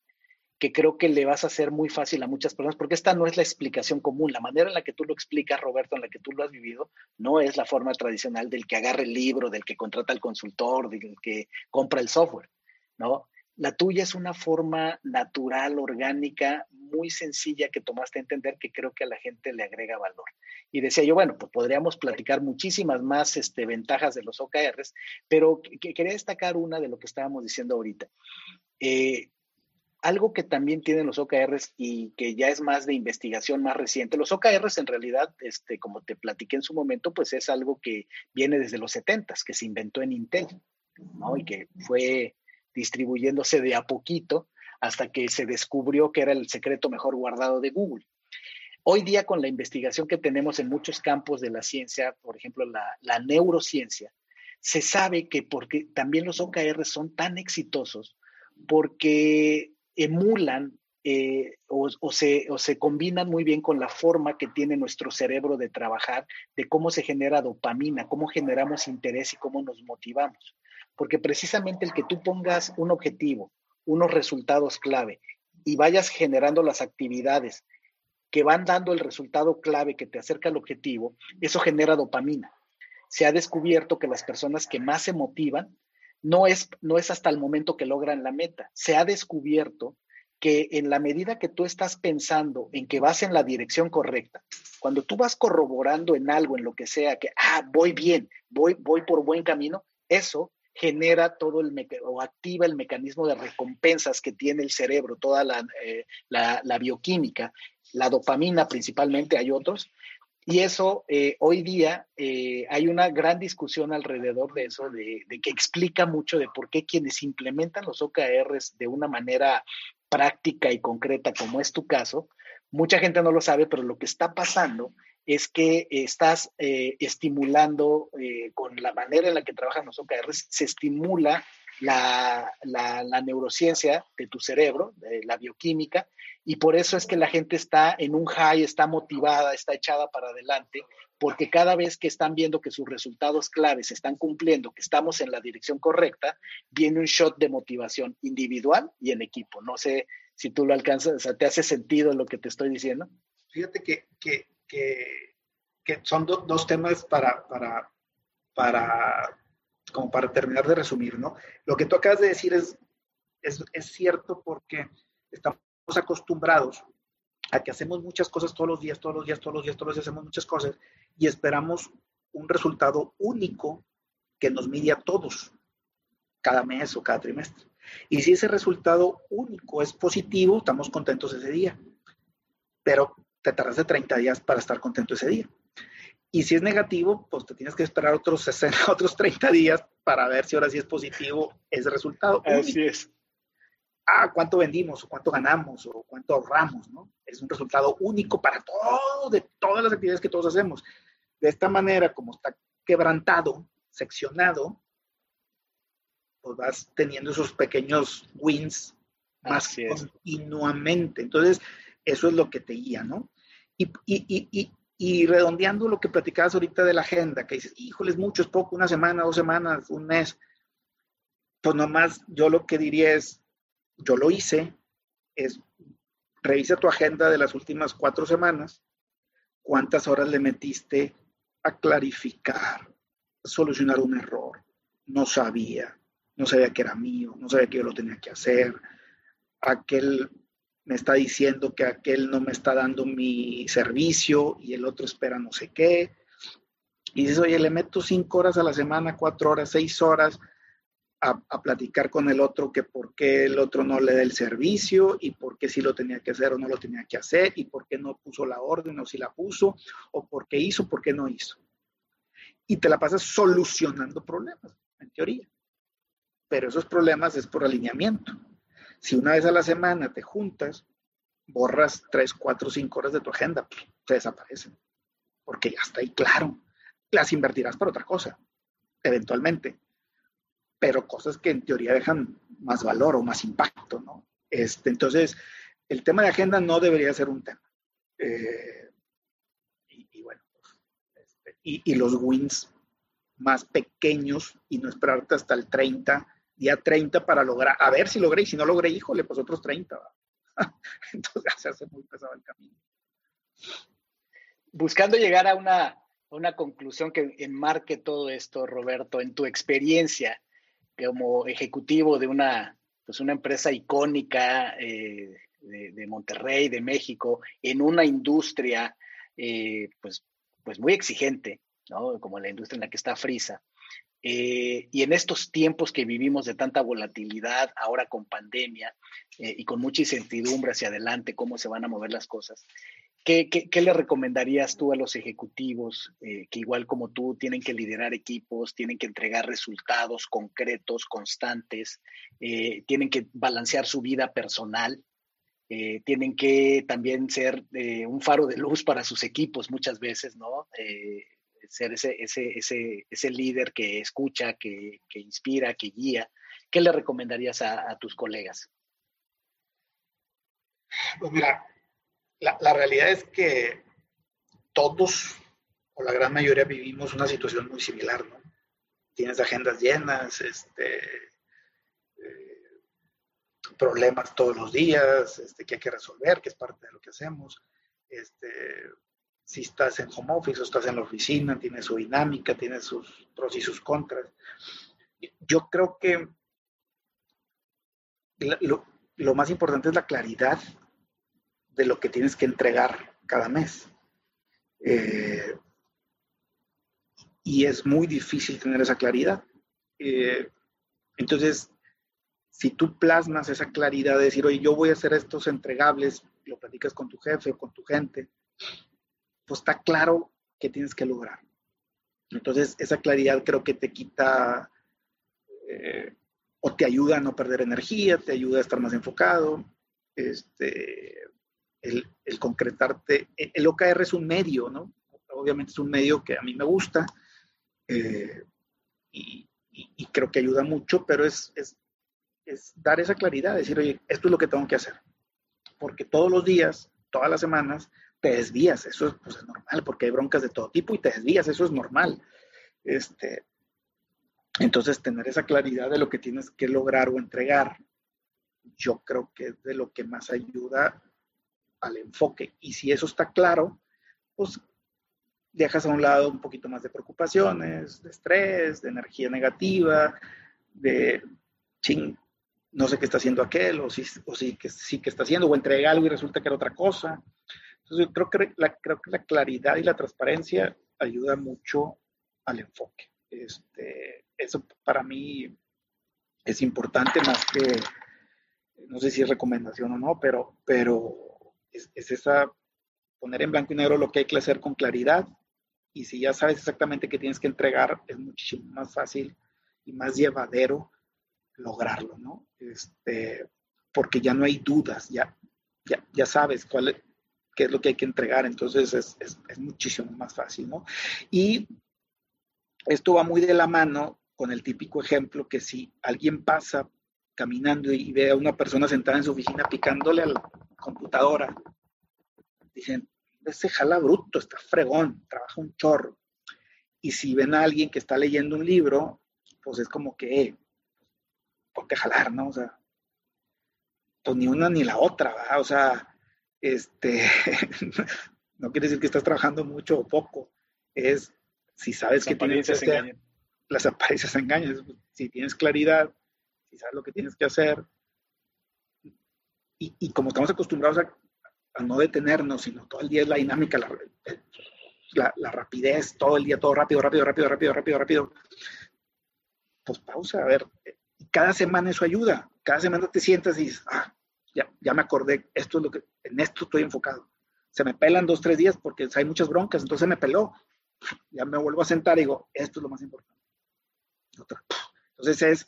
que creo que le vas a hacer muy fácil a muchas personas, porque esta no es la explicación común. La manera en la que tú lo explicas, Roberto, en la que tú lo has vivido, no es la forma tradicional del que agarra el libro, del que contrata al consultor, del que compra el software, ¿no? La tuya es una forma natural, orgánica, muy sencilla que tomaste a entender que creo que a la gente le agrega valor. Y decía yo, bueno, pues podríamos platicar muchísimas más este, ventajas de los OKRs, pero quería destacar una de lo que estábamos diciendo ahorita. Eh, algo que también tienen los OKRs y que ya es más de investigación más reciente, los OKRs en realidad, este, como te platiqué en su momento, pues es algo que viene desde los 70 que se inventó en Intel, ¿no? Y que fue distribuyéndose de a poquito hasta que se descubrió que era el secreto mejor guardado de Google. Hoy día con la investigación que tenemos en muchos campos de la ciencia, por ejemplo la, la neurociencia, se sabe que porque también los OKRs son tan exitosos, porque emulan eh, o, se, o, se, combinan muy bien con la forma que tiene nuestro cerebro de trabajar, de cómo se genera dopamina, cómo generamos interés y cómo nos motivamos. Porque precisamente el que tú pongas un objetivo, unos resultados clave y vayas generando las actividades que van dando el resultado clave que te acerca al objetivo, eso genera dopamina. Se ha descubierto que las personas que más se motivan no es, no es hasta el momento que logran la meta. Se ha descubierto que en la medida que tú estás pensando en que vas en la dirección correcta, cuando tú vas corroborando en algo, en lo que sea, que, ah, voy bien, voy, voy por buen camino, eso genera todo el o activa el mecanismo de recompensas que tiene el cerebro, toda la, eh, bioquímica, la dopamina principalmente, hay otros, y eso, eh, hoy día, eh, hay una gran discusión alrededor de eso, de, que explica mucho de por qué quienes implementan los OKRs de una manera práctica y concreta, como es tu caso, mucha gente no lo sabe, pero lo que está pasando es que estás eh, estimulando eh, con la manera en la que trabajan los OKRs, se estimula la, neurociencia de tu cerebro, de la bioquímica, y por eso es que la gente está en un high, está motivada, está echada para adelante, porque cada vez que están viendo que sus resultados claves se están cumpliendo, que estamos en la dirección correcta, viene un shot de motivación individual y en equipo. No sé si tú lo alcanzas, o sea, ¿te hace sentido lo que te estoy diciendo? Fíjate que, que, que, son dos temas para, para, para como para terminar de resumir, ¿no? Lo que tú acabas de decir es, es, es cierto porque estamos acostumbrados a que hacemos muchas cosas todos los días, todos los días, todos los días, todos los días hacemos muchas cosas y esperamos un resultado único que nos mide a todos cada mes o cada trimestre. Y si ese resultado único es positivo, estamos contentos ese día. Pero te tardas de 30 días para estar contento ese día. Y si es negativo, pues te tienes que esperar otros 60, <laughs> otros 30 días para ver si ahora sí es positivo ese resultado. Así es. Ah, cuánto vendimos, o cuánto ganamos, o cuánto ahorramos, ¿no? Es un resultado único para todo, de todas las actividades que todos hacemos. De esta manera, como está quebrantado, seccionado, pues vas teniendo esos pequeños wins más continuamente. Entonces, eso es lo que te guía, ¿no? Y, y, y, y redondeando lo que platicabas ahorita de la agenda, que dices, híjole, es mucho, es poco, una semana, dos semanas, un mes. Pues nomás yo lo que diría es, yo lo hice, es revisa tu agenda de las últimas cuatro semanas, cuántas horas le metiste a clarificar, a solucionar un error. No sabía, no sabía que era mío, no sabía que yo lo tenía que hacer. Aquel me está diciendo que aquel no me está dando mi servicio y el otro espera no sé qué. Y dices, oye, le meto cinco horas a la semana, cuatro horas, seis horas a, platicar con el otro que por qué el otro no le da el servicio y por qué sí lo tenía que hacer o no lo tenía que hacer y por qué no puso la orden o si la puso o por qué hizo, por qué no hizo. Y te la pasas solucionando problemas, en teoría. Pero esos problemas es por alineamiento. Si una vez a la semana te juntas, borras tres, cuatro, cinco horas de tu agenda, pues, te desaparecen. Porque ya está ahí claro. Las invertirás para otra cosa, eventualmente. Pero cosas que en teoría dejan más valor o más impacto, ¿no? Este, entonces, el tema de agenda no debería ser un tema. Eh, y, bueno, este, y, los wins más pequeños y no esperarte hasta el 30 día 30 para lograr, a ver si logré, y si no logré, híjole, pues otros 30. <laughs> Entonces se hace muy pesado el camino. Buscando llegar a una, una conclusión que enmarque todo esto, Roberto, en tu experiencia como ejecutivo de una, pues una empresa icónica eh, de, Monterrey, de México, en una industria eh, pues, pues muy exigente, ¿no? como la industria en la que está Frisa. Eh, y en estos tiempos que vivimos de tanta volatilidad, ahora con pandemia y con mucha incertidumbre hacia adelante, cómo se van a mover las cosas, ¿qué, le recomendarías tú a los ejecutivos eh, que igual como tú tienen que liderar equipos, tienen que entregar resultados concretos, constantes, tienen que balancear su vida personal? tienen que también ser un faro de luz para sus equipos muchas veces, ¿no? ser ese, ese, ese, ese líder que escucha, que, que, inspira, que guía. ¿Qué le recomendarías a, tus colegas? Pues mira, la, realidad es que todos, o la gran mayoría, vivimos una situación muy similar, ¿no? Tienes agendas llenas, este, eh, problemas todos los días, este, que hay que resolver, que es parte de lo que hacemos. Este, si estás en home office o estás en la oficina, tiene su dinámica, tiene sus pros y sus contras. Yo creo que lo, más importante es la claridad de lo que tienes que entregar cada mes. Eh, y es muy difícil tener esa claridad. Eh, entonces, si tú plasmas esa claridad de decir, oye, yo voy a hacer estos entregables, lo platicas con tu jefe o con tu gente, pues está claro que tienes que lograr. Entonces, esa claridad creo que te quita eh, o te ayuda a no perder energía, te ayuda a estar más enfocado. Este, el, concretarte. El OKR es un medio, ¿no? Obviamente es un medio que a mí me gusta eh, y, creo que ayuda mucho, pero es, es, dar esa claridad, decir, oye, esto es lo que tengo que hacer. Porque todos los días, todas las semanas, te desvías, eso es, pues, es normal, porque hay broncas de todo tipo y te desvías, eso es normal. Este, entonces, tener esa claridad de lo que tienes que lograr o entregar, yo creo que es de lo que más ayuda al enfoque. Y si eso está claro, pues dejas a un lado un poquito más de preocupaciones, de estrés, de energía negativa, de ching, no sé qué está haciendo aquel, o sí, o sí, que, sí que está haciendo, o entrega algo y resulta que era otra cosa. Entonces, yo creo que la, creo que la claridad y la transparencia ayuda mucho al enfoque. Este, eso para mí es importante más que, no sé si es recomendación o no, pero, pero es, esa, poner en blanco y negro lo que hay que hacer con claridad y si ya sabes exactamente qué tienes que entregar, es muchísimo más fácil y más llevadero lograrlo, ¿no? Este, porque ya no hay dudas, ya, ya, ya sabes cuál, qué es lo que hay que entregar, entonces es, es, es muchísimo más fácil, ¿no? Y esto va muy de la mano con el típico ejemplo que si alguien pasa caminando y ve a una persona sentada en su oficina picándole a la computadora, dicen, ese jala bruto, está fregón, trabaja un chorro. Y si ven a alguien que está leyendo un libro, pues es como que, eh, ponte a jalar, ¿no? O sea, pues ni una ni la otra, ¿verdad? O sea, este, <laughs> no quiere decir que estás trabajando mucho o poco, es si sabes que tienes que hacer, las apariencias engañan. Si tienes claridad, si sabes lo que tienes que hacer, y, como estamos acostumbrados a, no detenernos, sino todo el día es la dinámica, la, la, rapidez, todo el día, todo rápido, rápido, rápido, rápido, rápido, rápido. Pues pausa, a ver, cada semana eso ayuda. Cada semana te sientas y dices, ah, ya, ya me acordé, esto es lo que, en esto estoy enfocado. Se me pelan dos, tres días porque hay muchas broncas, entonces me peló ya me vuelvo a sentar y digo, esto es lo más importante. Entonces es,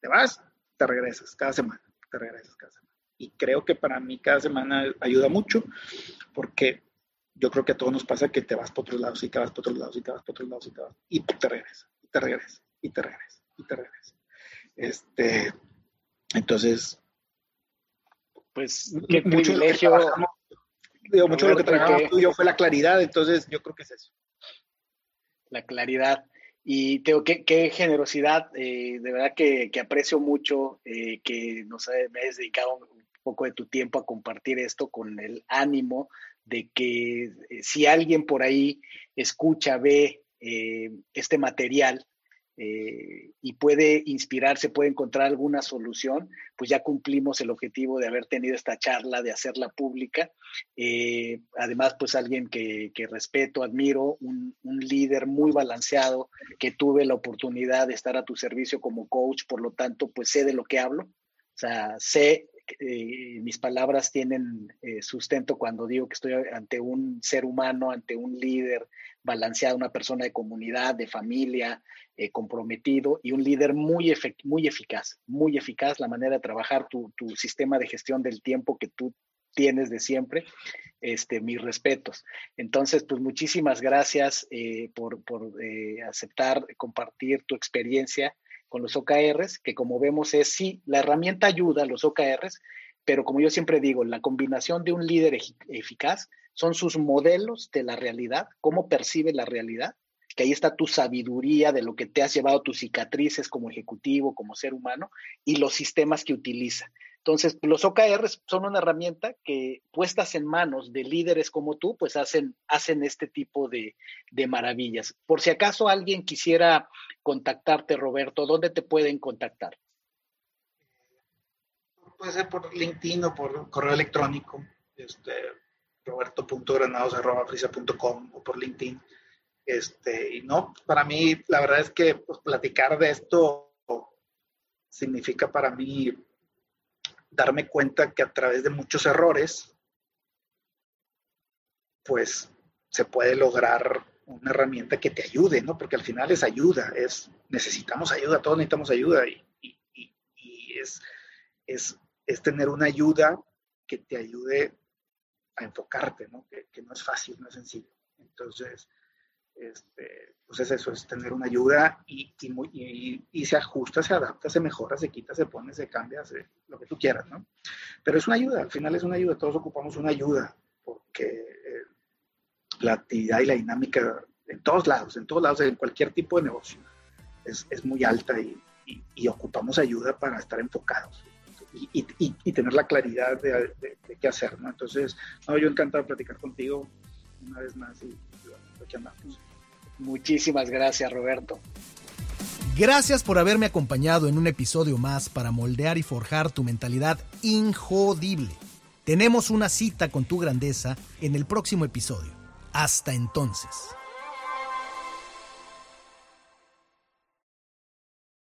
te vas, te regresas cada semana, te regresas cada semana. Y creo que para mí cada semana ayuda mucho porque yo creo que a todos nos pasa que te vas por otros lados y te vas por otros lados y te vas por otros lados y te vas y te regresas, y te regresas, y te regresas, y te regresas. Este, entonces, pues qué privilegio. Digo, mucho lo que trabajamos tú y yo fue la claridad, entonces yo creo que es eso la claridad. Y tengo qué, generosidad, eh, de verdad que, aprecio mucho eh, que nos me hayas dedicado un poco de tu tiempo a compartir esto con el ánimo de que eh, si alguien por ahí escucha, ve este material, eh, y puede inspirarse, puede encontrar alguna solución, pues ya cumplimos el objetivo de haber tenido esta charla, de hacerla pública. Eh, además, pues alguien que, respeto, admiro, un, líder muy balanceado, que tuve la oportunidad de estar a tu servicio como coach, por lo tanto, pues sé de lo que hablo. O sea, sé eh, mis palabras tienen sustento cuando digo que estoy ante un ser humano, ante un líder balanceado, una persona de comunidad, de familia, eh, comprometido y un líder muy, muy eficaz, muy eficaz la manera de trabajar tu, sistema de gestión del tiempo que tú tienes de siempre, este, mis respetos. Entonces, pues muchísimas gracias eh, por, por eh, aceptar, compartir tu experiencia con los OKRs, que como vemos es, sí, la herramienta ayuda a los OKRs, pero como yo siempre digo, la combinación de un líder eficaz son sus modelos de la realidad, cómo percibe la realidad que ahí está tu sabiduría de lo que te has llevado tus cicatrices como ejecutivo, como ser humano, y los sistemas que utiliza. Entonces, los OKRs son una herramienta que puestas en manos de líderes como tú, pues hacen, hacen este tipo de, de maravillas. Por si acaso alguien quisiera contactarte, Roberto, ¿dónde te pueden contactar? Puede ser por LinkedIn o por correo electrónico, este, roberto.granados.frisa.com o por LinkedIn. Este, y no, para mí, la verdad es que pues, platicar de esto significa para mí darme cuenta que a través de muchos errores, pues se puede lograr una herramienta que te ayude, ¿no? Porque al final es ayuda, es necesitamos ayuda, todos necesitamos ayuda y, es, es, es tener una ayuda que te ayude enfocarte, ¿no? Que, no es fácil, no es sencillo. Entonces, este, pues es eso, es tener una ayuda y, se ajusta, se adapta, se mejora, se quita, se pone, se cambia, lo que tú quieras, ¿no? Pero es una ayuda, al final es una ayuda, todos ocupamos una ayuda, porque eh, la actividad y la dinámica en todos lados, en todos lados, en cualquier tipo de negocio, es muy alta y, ocupamos ayuda para estar enfocados. Y, tener la claridad de, qué hacer, ¿no? Entonces, no, yo encantado de platicar contigo una vez más y, aquí andamos. Muchísimas gracias, Roberto. Gracias por haberme acompañado en un episodio más para moldear y forjar tu mentalidad injodible. Tenemos una cita con tu grandeza en el próximo episodio. Hasta entonces.